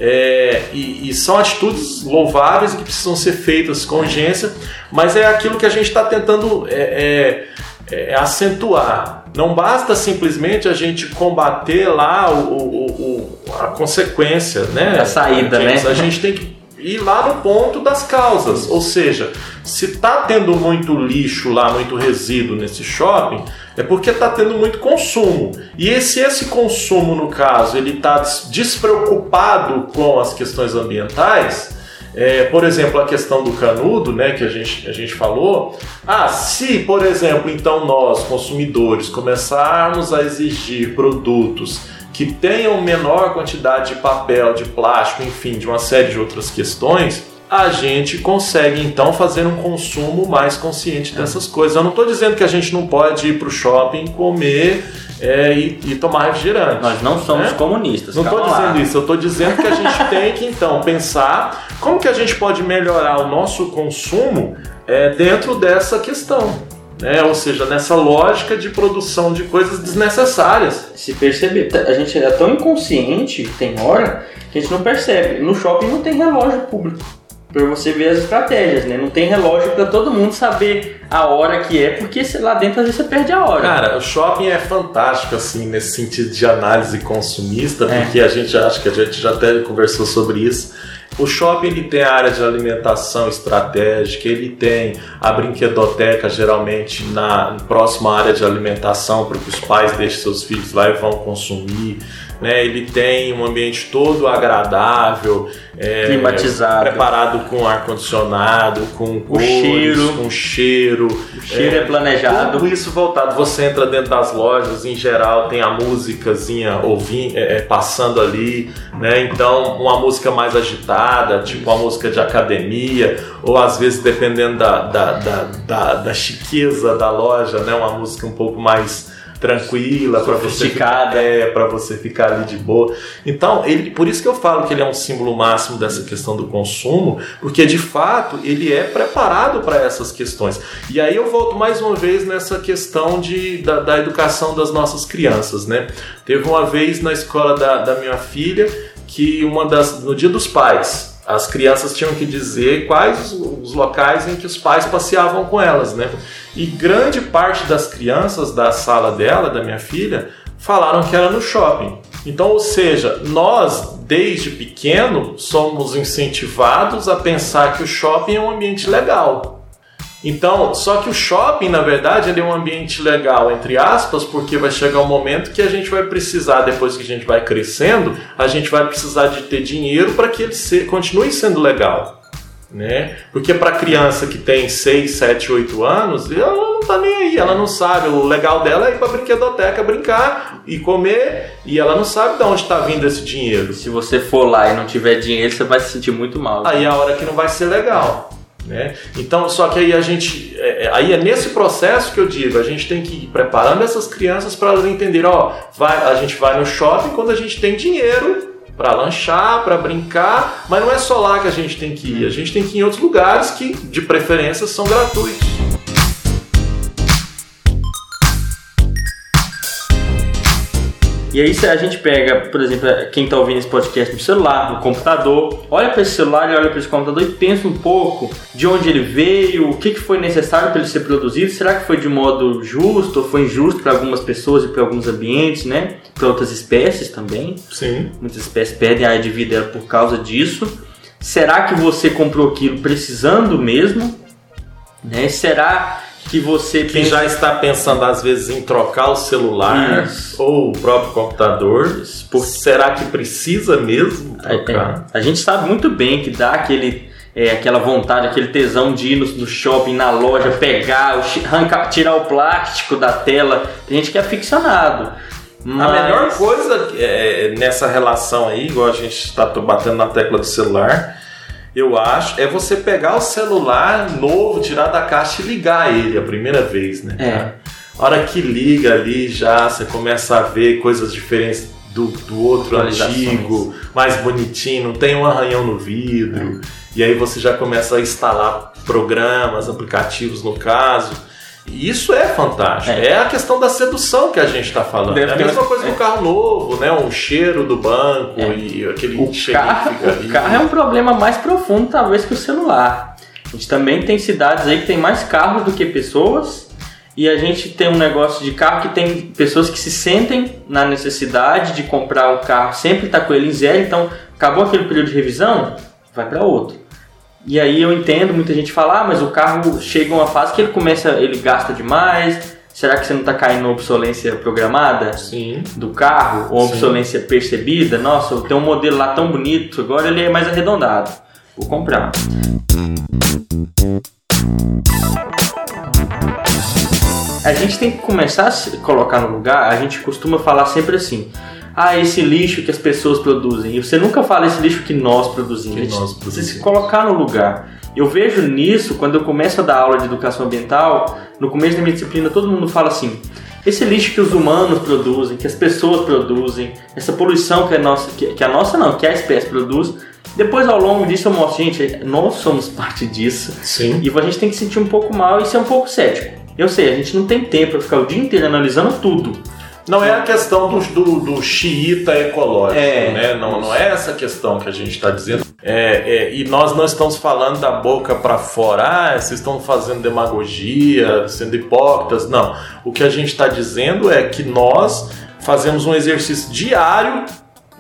É, e, e são atitudes louváveis que precisam ser feitas com urgência, mas é aquilo que a gente está tentando é, é, é, acentuar. Não basta simplesmente a gente combater lá o, o- o- a consequência, né? A saída, James? né? A gente tem que ir lá no ponto das causas. Ou seja, se está tendo muito lixo lá, muito resíduo nesse shopping, é porque está tendo muito consumo. E se esse consumo, no caso, ele está despreocupado com as questões ambientais, é, por exemplo, a questão do canudo, né, que a gente, a gente falou. Ah, se, por exemplo, então nós, consumidores, começarmos a exigir produtos que tenham menor quantidade de papel, de plástico, enfim, de uma série de outras questões, a gente consegue então fazer um consumo mais consciente dessas coisas. Eu não estou dizendo que a gente não pode ir para o shopping comer é, e, e tomar refrigerante. Nós não somos né? comunistas. Não estou dizendo isso, eu estou dizendo que a gente tem que então pensar como que a gente pode melhorar o nosso consumo é, dentro dessa questão. Né? Ou seja, nessa lógica de produção de coisas desnecessárias. Se perceber, tá- a gente é tão inconsciente, tem hora, que a gente não percebe. No shopping não tem relógio público. Pra você ver as estratégias, né? Não tem relógio pra todo mundo saber a hora que é, porque lá dentro às vezes você perde a hora. Cara, o shopping é fantástico, assim, nesse sentido de análise consumista, É. porque a gente acha que a gente já até conversou sobre isso. O shopping ele tem a área de alimentação estratégica, ele tem a brinquedoteca geralmente na próxima área de alimentação para que os pais deixem seus filhos lá e vão consumir. Né? Ele tem um ambiente todo agradável, é, Climatizado. preparado com ar condicionado, com cores, cheiro. com cheiro. o cheiro é, planejado. Tudo isso voltado. Você entra dentro das lojas, em geral, tem a músicazinha ouvindo, é, é, passando ali, né? Então, uma música mais agitada, tipo uma música de academia, ou às vezes, dependendo da, da, da, da, da chiqueza da loja, né? Uma música um pouco mais tranquila para você ficar, é, para você ficar ali de boa. Então, ele, por isso que eu falo que ele é um símbolo máximo dessa questão do consumo, porque de fato ele é preparado para essas questões. E aí eu volto mais uma vez nessa questão de, da, da educação das nossas crianças, né? Teve uma vez na escola da, da minha filha que uma das no dia dos pais as crianças tinham que dizer quais os, locais em que os pais passeavam com elas, né? E grande parte das crianças da sala dela, da minha filha, falaram que era no shopping. Então, ou seja, nós, desde pequeno, somos incentivados a pensar que o shopping é um ambiente legal. Então, só que o shopping, na verdade, ele é um ambiente legal, entre aspas, porque vai chegar um momento que a gente vai precisar, depois que a gente vai crescendo, a gente vai precisar de ter dinheiro para que ele se, continue sendo legal. Né? Porque para criança que tem 6, 7, 8 anos, ela não tá nem aí, ela não sabe. O legal dela é ir para brinquedoteca brincar e comer, e ela não sabe de onde está vindo esse dinheiro. Se você for lá e não tiver dinheiro, você vai se sentir muito mal. Aí é a hora que não vai ser legal. Né? Então, só que aí a gente, é, é, aí é nesse processo que eu digo, a gente tem que ir preparando essas crianças para elas entenderem, ó, vai, a gente vai no shopping quando a gente tem dinheiro para lanchar, para brincar, mas não é só lá que a gente tem que ir, a gente tem que ir em outros lugares que, de preferência, são gratuitos. E aí se a gente pega, por exemplo, quem está ouvindo esse podcast no celular, no computador, olha para esse celular e olha para esse computador e pensa um pouco de onde ele veio, o que, que foi necessário para ele ser produzido, será que foi de modo justo ou foi injusto para algumas pessoas e para alguns ambientes, né? Para outras espécies também. Sim. Muitas espécies perdem a área de vida por causa disso. Será que você comprou aquilo precisando mesmo? Né? Será que você que já está pensando às vezes em trocar o celular Isso. ou o próprio computador, por será que precisa mesmo trocar? É, é. A gente sabe muito bem que dá aquele é, aquela vontade, aquele tesão de ir no, no shopping, na loja, pegar, arrancar, tirar o plástico da tela. Tem gente que é aficionado. Mas... A melhor coisa é, nessa relação aí, igual a gente está batendo na tecla do celular, eu acho, é você pegar o celular novo, tirar da caixa e ligar ele a primeira vez, né? É. A hora que liga ali já, você começa a ver coisas diferentes do, do outro antigo, mais bonitinho, não tem um arranhão no vidro. É. E aí você já começa a instalar programas, aplicativos no caso. Isso é fantástico. É. é. a questão da sedução que a gente está falando. Deve é a mesma coisa é. carro novo, né? Um cheiro do banco é. e aquele o carro, O carro é um problema mais profundo, talvez, que o celular. A gente também tem cidades aí que tem mais carros do que pessoas. E a gente tem um negócio de carro que tem pessoas que se sentem na necessidade de comprar um carro, sempre está com ele em zero, então acabou aquele período de revisão, vai para outro. E aí eu entendo, muita gente fala, ah, mas o carro chega uma fase que ele começa, ele gasta demais. Será que você não está caindo na obsolência programada Sim. do carro? Ou obsolência Sim. percebida? Nossa, tem um modelo lá tão bonito, agora ele é mais arredondado. Vou comprar. A gente tem que começar a se colocar no lugar, a gente costuma falar sempre assim ah, esse lixo que as pessoas produzem. E você nunca fala esse lixo que nós produzimos. Que nós produzimos. Você se colocar no lugar. Eu vejo nisso, quando eu começo a dar aula de educação ambiental, no começo da minha disciplina, todo mundo fala assim: esse lixo que os humanos produzem, que as pessoas produzem, essa poluição que a nossa, que, que a nossa não, que a espécie produz. Depois, ao longo disso, eu mostro, gente, nós somos parte disso. Sim. E a gente tem que sentir um pouco mal e ser um pouco cético. Eu sei, a gente não tem tempo para ficar o dia inteiro analisando tudo. Não é a questão do, do, do xiita ecológico, é, né? Não, não é essa questão que a gente está dizendo. É, é, e nós não estamos falando da boca para fora, ah, vocês estão fazendo demagogia, sendo hipócritas. Não. O que a gente está dizendo é que nós fazemos um exercício diário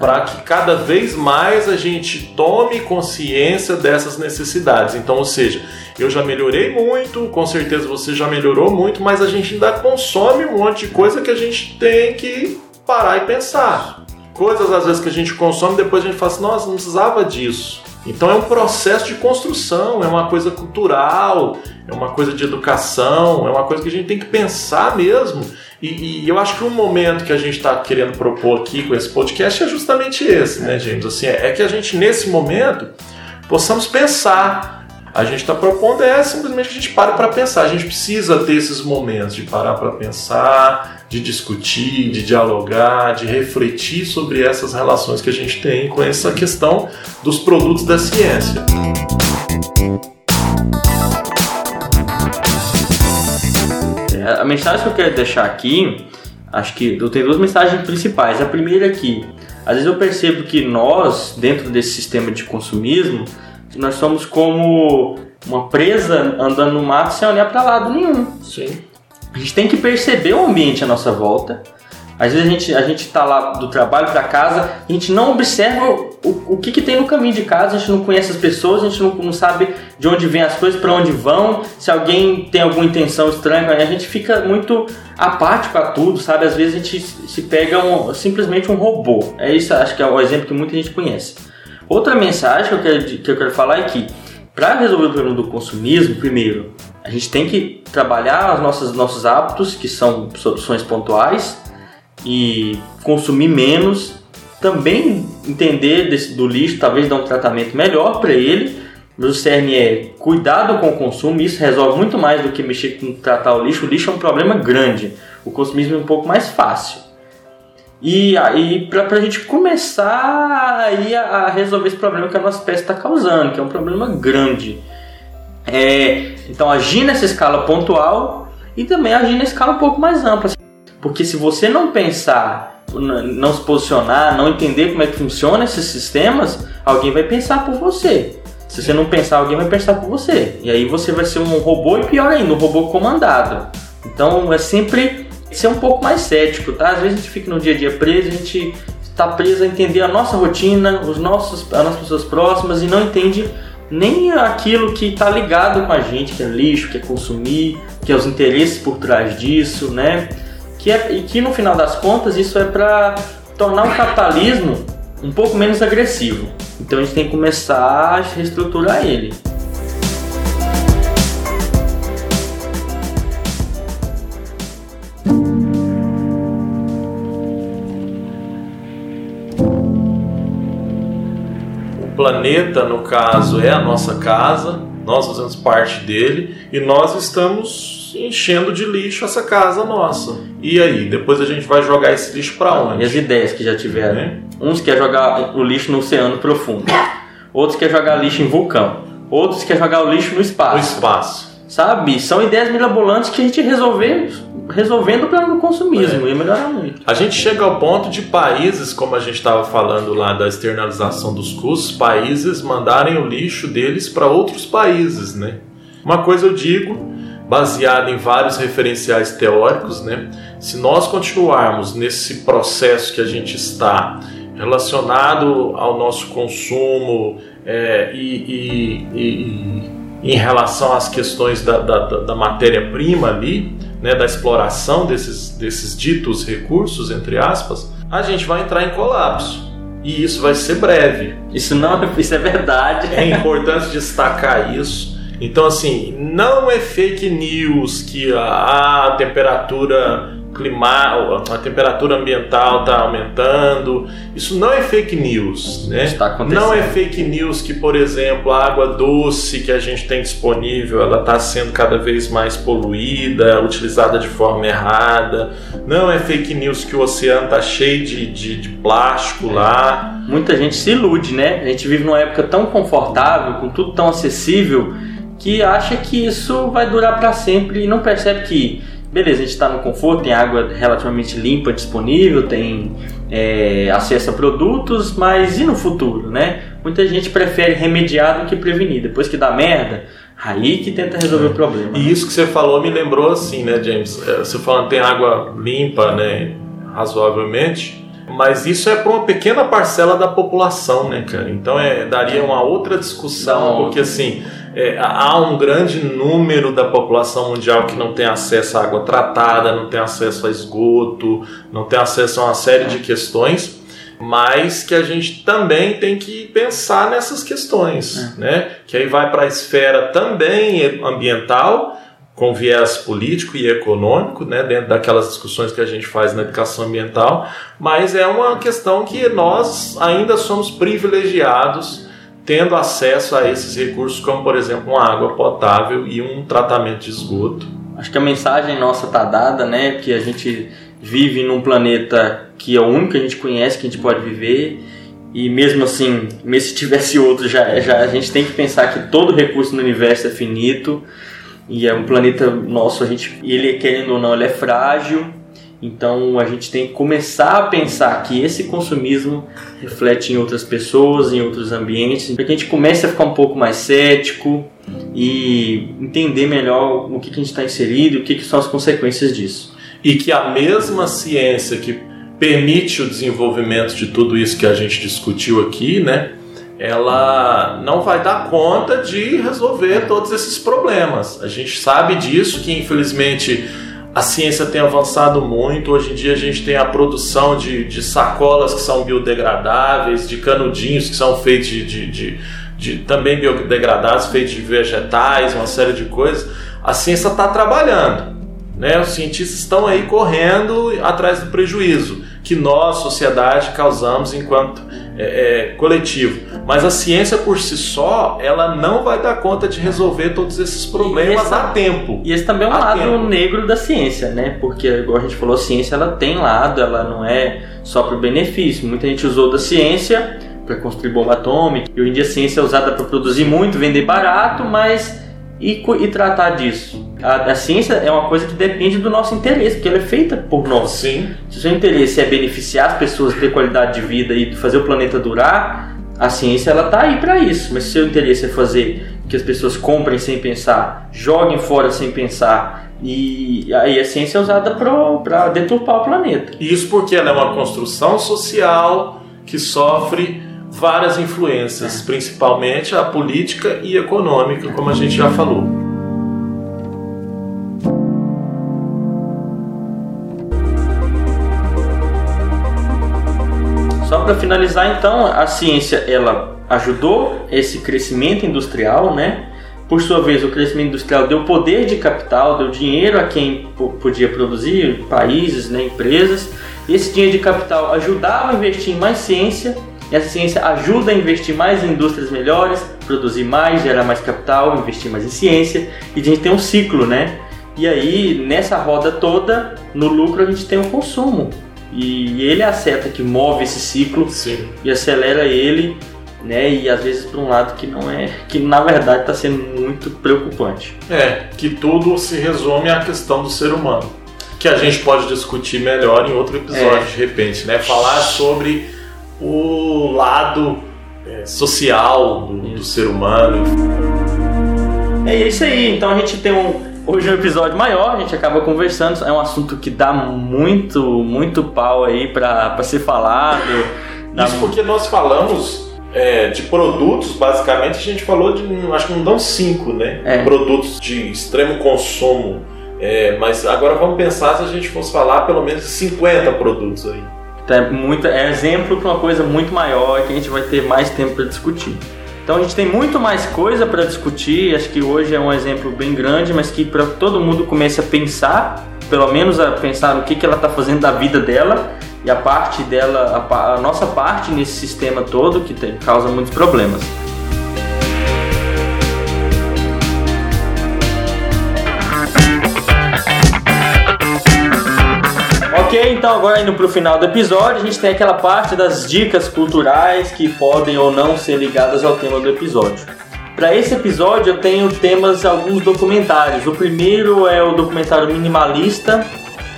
para que cada vez mais a gente tome consciência dessas necessidades. Então, ou seja, eu já melhorei muito, com certeza você já melhorou muito, mas a gente ainda consome um monte de coisa que a gente tem que parar e pensar. Coisas às vezes que a gente consome, depois a gente fala assim, nossa, não precisava disso. Então é um processo de construção, é uma coisa cultural, é uma coisa de educação, é uma coisa que a gente tem que pensar mesmo. E, e eu acho que um momento que a gente está querendo propor aqui com esse podcast é justamente esse, né, James? Assim, é que a gente, nesse momento, possamos pensar A gente está propondo é simplesmente que a gente pare para pensar. A gente precisa ter esses momentos de parar para pensar, de discutir, de dialogar, de refletir sobre essas relações que a gente tem com essa questão dos produtos da ciência. A mensagem que eu quero deixar aqui, acho que eu tenho duas mensagens principais. A primeira é que, às vezes eu percebo que nós, dentro desse sistema de consumismo, nós somos como uma presa andando no mato sem olhar para lado nenhum. Sim. A gente tem que perceber o ambiente à nossa volta. Às vezes a gente, a gente tá lá do trabalho para casa, a gente não observa o, o que, que tem no caminho de casa, a gente não conhece as pessoas, a gente não, não sabe de onde vêm as coisas, para onde vão, se alguém tem alguma intenção estranha, a gente fica muito apático a tudo, sabe? Às vezes a gente se pega um, simplesmente um robô. É isso, acho que é o exemplo que muita gente conhece. Outra mensagem que eu quero, que eu quero falar é que, para resolver o problema do consumismo, primeiro, a gente tem que trabalhar os nossos, nossos hábitos, que são soluções pontuais, e consumir menos, também entender desse, do lixo, talvez dar um tratamento melhor para ele. O cerne é cuidado com o consumo, isso resolve muito mais do que mexer com tratar o lixo. O lixo é um problema grande, o consumismo é um pouco mais fácil. E aí, para a gente começar aí a, a, resolver esse problema que a nossa espécie está causando, que é um problema grande. É, então, agir nessa escala pontual e também agir na escala um pouco mais ampla. Porque se você não pensar, não se posicionar, não entender como é que funciona esses sistemas, alguém vai pensar por você. Se você não pensar, alguém vai pensar por você. E aí você vai ser um robô e pior ainda, um robô comandado. Então é sempre ser um pouco mais cético, tá? Às vezes a gente fica no dia a dia preso, a gente está preso a entender a nossa rotina, os nossos, as nossas pessoas próximas e não entende nem aquilo que está ligado com a gente, que é lixo, que é consumir, que é os interesses por trás disso, né? Que é, e que no final das contas isso é para tornar o capitalismo um pouco menos agressivo. Então a gente tem que começar a reestruturar ele. planeta, no caso, é a nossa casa, nós fazemos parte dele e nós estamos enchendo de lixo essa casa nossa. E aí, depois a gente vai jogar esse lixo para onde? E as ideias que já tiveram. É. Uns quer jogar o lixo no oceano profundo, outros quer jogar lixo em vulcão, outros quer jogar o lixo no espaço. No espaço. Sabe? São ideias mirabolantes que a gente resolver resolvendo o problema do consumismo é. e melhorar muito. A gente chega ao ponto de países, como a gente estava falando lá da externalização dos custos, países mandarem o lixo deles para outros países, né? Uma coisa eu digo, baseada em vários referenciais teóricos, né? Se nós continuarmos nesse processo que a gente está relacionado ao nosso consumo é, e, e, e, em relação às questões da, da, da matéria-prima ali, né, da exploração desses, desses ditos recursos, entre aspas, a gente vai entrar em colapso. E isso vai ser breve. Isso não isso é verdade. É importante destacar isso. Então, assim, não é fake news que a, temperatura clima, a temperatura ambiental está aumentando. Isso não é fake news, né? Está não é fake news que, por exemplo, a água doce que a gente tem disponível, ela está sendo cada vez mais poluída, utilizada de forma errada. Não é fake news que o oceano está cheio de, de, de plástico lá. Muita gente se ilude, né? A gente vive numa época tão confortável, com tudo tão acessível, que acha que isso vai durar para sempre e não percebe que beleza, a gente está no conforto, tem água relativamente limpa disponível, tem é, acesso a produtos, mas e no futuro, né? Muita gente prefere remediar do que prevenir. Depois que dá merda, aí que tenta resolver o problema. E isso que você falou me lembrou assim, né, James? É, você falando tem água limpa, né, razoavelmente. Mas isso é para uma pequena parcela da população, né, cara? Então é, daria uma outra discussão, porque assim, é, há um grande número da população mundial que não tem acesso à água tratada, não tem acesso a esgoto, não tem acesso a uma série de questões, mas que a gente também tem que pensar nessas questões, é. né? Que aí vai para a esfera também ambiental, com viés político e econômico, né, dentro daquelas discussões que a gente faz na educação ambiental, mas é uma questão que nós ainda somos privilegiados tendo acesso a esses recursos, como por exemplo uma água potável e um tratamento de esgoto. Acho que a mensagem nossa está dada, né? Que a gente vive num planeta que é o único que a gente conhece, que a gente pode viver. E mesmo assim, mesmo se tivesse outro, já, já a gente tem que pensar que todo recurso no universo é finito. E é um planeta nosso, a gente, ele querendo ou não, ele é frágil então a gente tem que começar a pensar que esse consumismo reflete em outras pessoas, em outros ambientes, para que a gente comece a ficar um pouco mais cético e entender melhor no que, que a gente está inserido o que, que são as consequências disso. E que a mesma ciência que permite o desenvolvimento de tudo isso que a gente discutiu aqui, né? ela não vai dar conta de resolver todos esses problemas. A gente sabe disso, que infelizmente a ciência tem avançado muito. Hoje em dia a gente tem a produção de, de sacolas que são biodegradáveis, de canudinhos que são feitos de, de, de, de também biodegradáveis, feitos de vegetais, uma série de coisas. A ciência está trabalhando. Né? Os cientistas estão aí correndo atrás do prejuízo que nós, sociedade, causamos enquanto é, é, coletivo. Mas a ciência por si só, ela não vai dar conta de resolver todos esses problemas esse, a tempo. E esse também é um lado tempo. negro da ciência, né? Porque, igual a gente falou, a ciência ela tem lado, ela não é só para o benefício. Muita gente usou da ciência para construir bomba atômica. E hoje em dia a ciência é usada para produzir muito, vender barato, mas e, e tratar disso. A, a, ciência é uma coisa que depende do nosso interesse, porque ela é feita por nós. Sim. Se o seu interesse é beneficiar as pessoas, ter qualidade de vida e fazer o planeta durar, a ciência ela tá aí para isso. Mas se o seu interesse é fazer que as pessoas comprem sem pensar, joguem fora sem pensar, e aí a ciência é usada para deturpar o planeta. Isso porque ela é uma construção social que sofre várias influências, principalmente a política e econômica, como a gente já falou. Só para finalizar, então, a ciência ela ajudou esse crescimento industrial, né? Por sua vez, o crescimento industrial deu poder de capital, deu dinheiro a quem podia produzir, países, né, empresas. Esse dinheiro de capital ajudava a investir em mais ciência e essa ciência ajuda a investir mais em indústrias melhores, produzir mais, gerar mais capital, investir mais em ciência. E a gente tem um ciclo, né? E aí, nessa roda toda, no lucro a gente tem o consumo. E ele é a seta que move esse ciclo Sim. e acelera ele, né? E às vezes para um lado que não é, que na verdade está sendo muito preocupante. É, que tudo se resume à questão do ser humano, que a gente pode discutir melhor em outro episódio é. de repente, né? Falar sobre o lado é, social do, do, ser humano. É isso aí, então a gente tem um. Hoje é um episódio maior, a gente acaba conversando, é um assunto que dá muito, muito pau aí para ser falado. Isso porque nós falamos é, de produtos, basicamente a gente falou de, acho que não dão cinco, né? É. Produtos de extremo consumo. É, mas agora vamos pensar se a gente fosse falar pelo menos 50 produtos aí. Então é, muito, é exemplo para uma coisa muito maior que a gente vai ter mais tempo para discutir. Então a gente tem muito mais coisa para discutir. Acho que hoje é um exemplo bem grande, mas que para todo mundo comece a pensar, pelo menos a pensar no que, que ela está fazendo da vida dela e a parte dela, a, a nossa parte nesse sistema todo que tem, causa muitos problemas. Ok, então agora indo para o final do episódio, a gente tem aquela parte das dicas culturais que podem ou não ser ligadas ao tema do episódio. Para esse episódio eu tenho temas alguns documentários. O primeiro é o documentário Minimalista,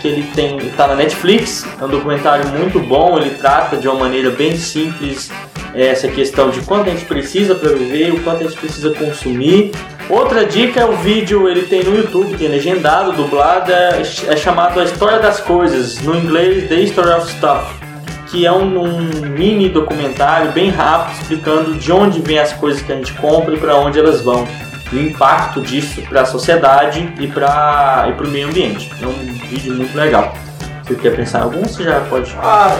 que ele tem está na Netflix. É um documentário muito bom, ele trata de uma maneira bem simples essa questão de quanto a gente precisa para viver, o quanto a gente precisa consumir Outra dica é o vídeo, ele tem no YouTube, tem legendado, dublado, é, é chamado A História das Coisas, no inglês The History of Stuff, que é um, um mini documentário bem rápido explicando de onde vem as coisas que a gente compra e para onde elas vão, e o impacto disso para a sociedade e para e o meio ambiente. É um vídeo muito legal. Você quer pensar em algum? Você já pode. Ah.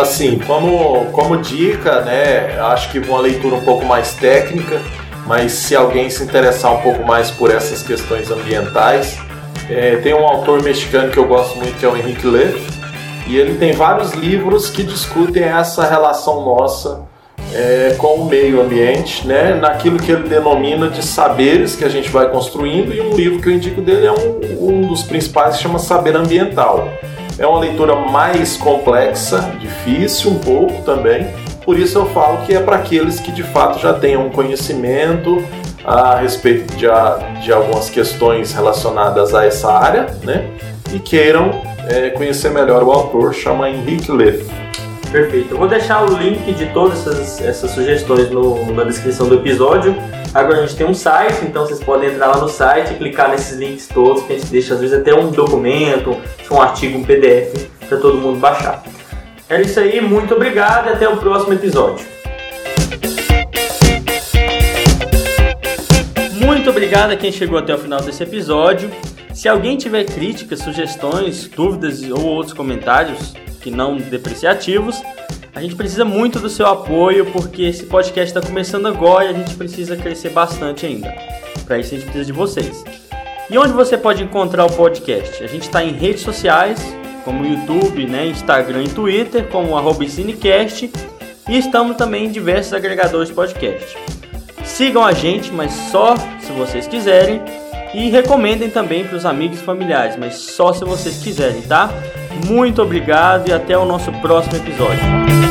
Assim, como, como dica, né? Acho que uma leitura um pouco mais técnica mas se alguém se interessar um pouco mais por essas questões ambientais, é, tem um autor mexicano que eu gosto muito que é o Henrique Leff, e ele tem vários livros que discutem essa relação nossa é, com o meio ambiente, né, naquilo que ele denomina de saberes que a gente vai construindo, e um livro que eu indico dele é um, um dos principais que chama Saber Ambiental. É uma leitura mais complexa, difícil um pouco também, por isso eu falo que é para aqueles que de fato já tenham um conhecimento a respeito de, de algumas questões relacionadas a essa área, né, e queiram é, conhecer melhor o autor, chama Henrique Leff. Perfeito. Eu vou deixar o link de todas essas, essas sugestões no, na descrição do episódio. Agora a gente tem um site, então vocês podem entrar lá no site e clicar nesses links todos, que a gente deixa às vezes até um documento, um artigo, um PDF para todo mundo baixar. É isso aí, muito obrigado e até o próximo episódio. Muito obrigado a quem chegou até o final desse episódio. Se alguém tiver críticas, sugestões, dúvidas ou outros comentários que não depreciativos, a gente precisa muito do seu apoio porque esse podcast está começando agora e a gente precisa crescer bastante ainda. Para isso a gente precisa de vocês. E onde você pode encontrar o podcast? A gente está em redes sociais, como YouTube, né, Instagram e Twitter, como arroba Cinecast, e estamos também em diversos agregadores de podcast. Sigam a gente, mas só se vocês quiserem, e recomendem também para os amigos e familiares, mas só se vocês quiserem, tá? Muito obrigado e até o nosso próximo episódio.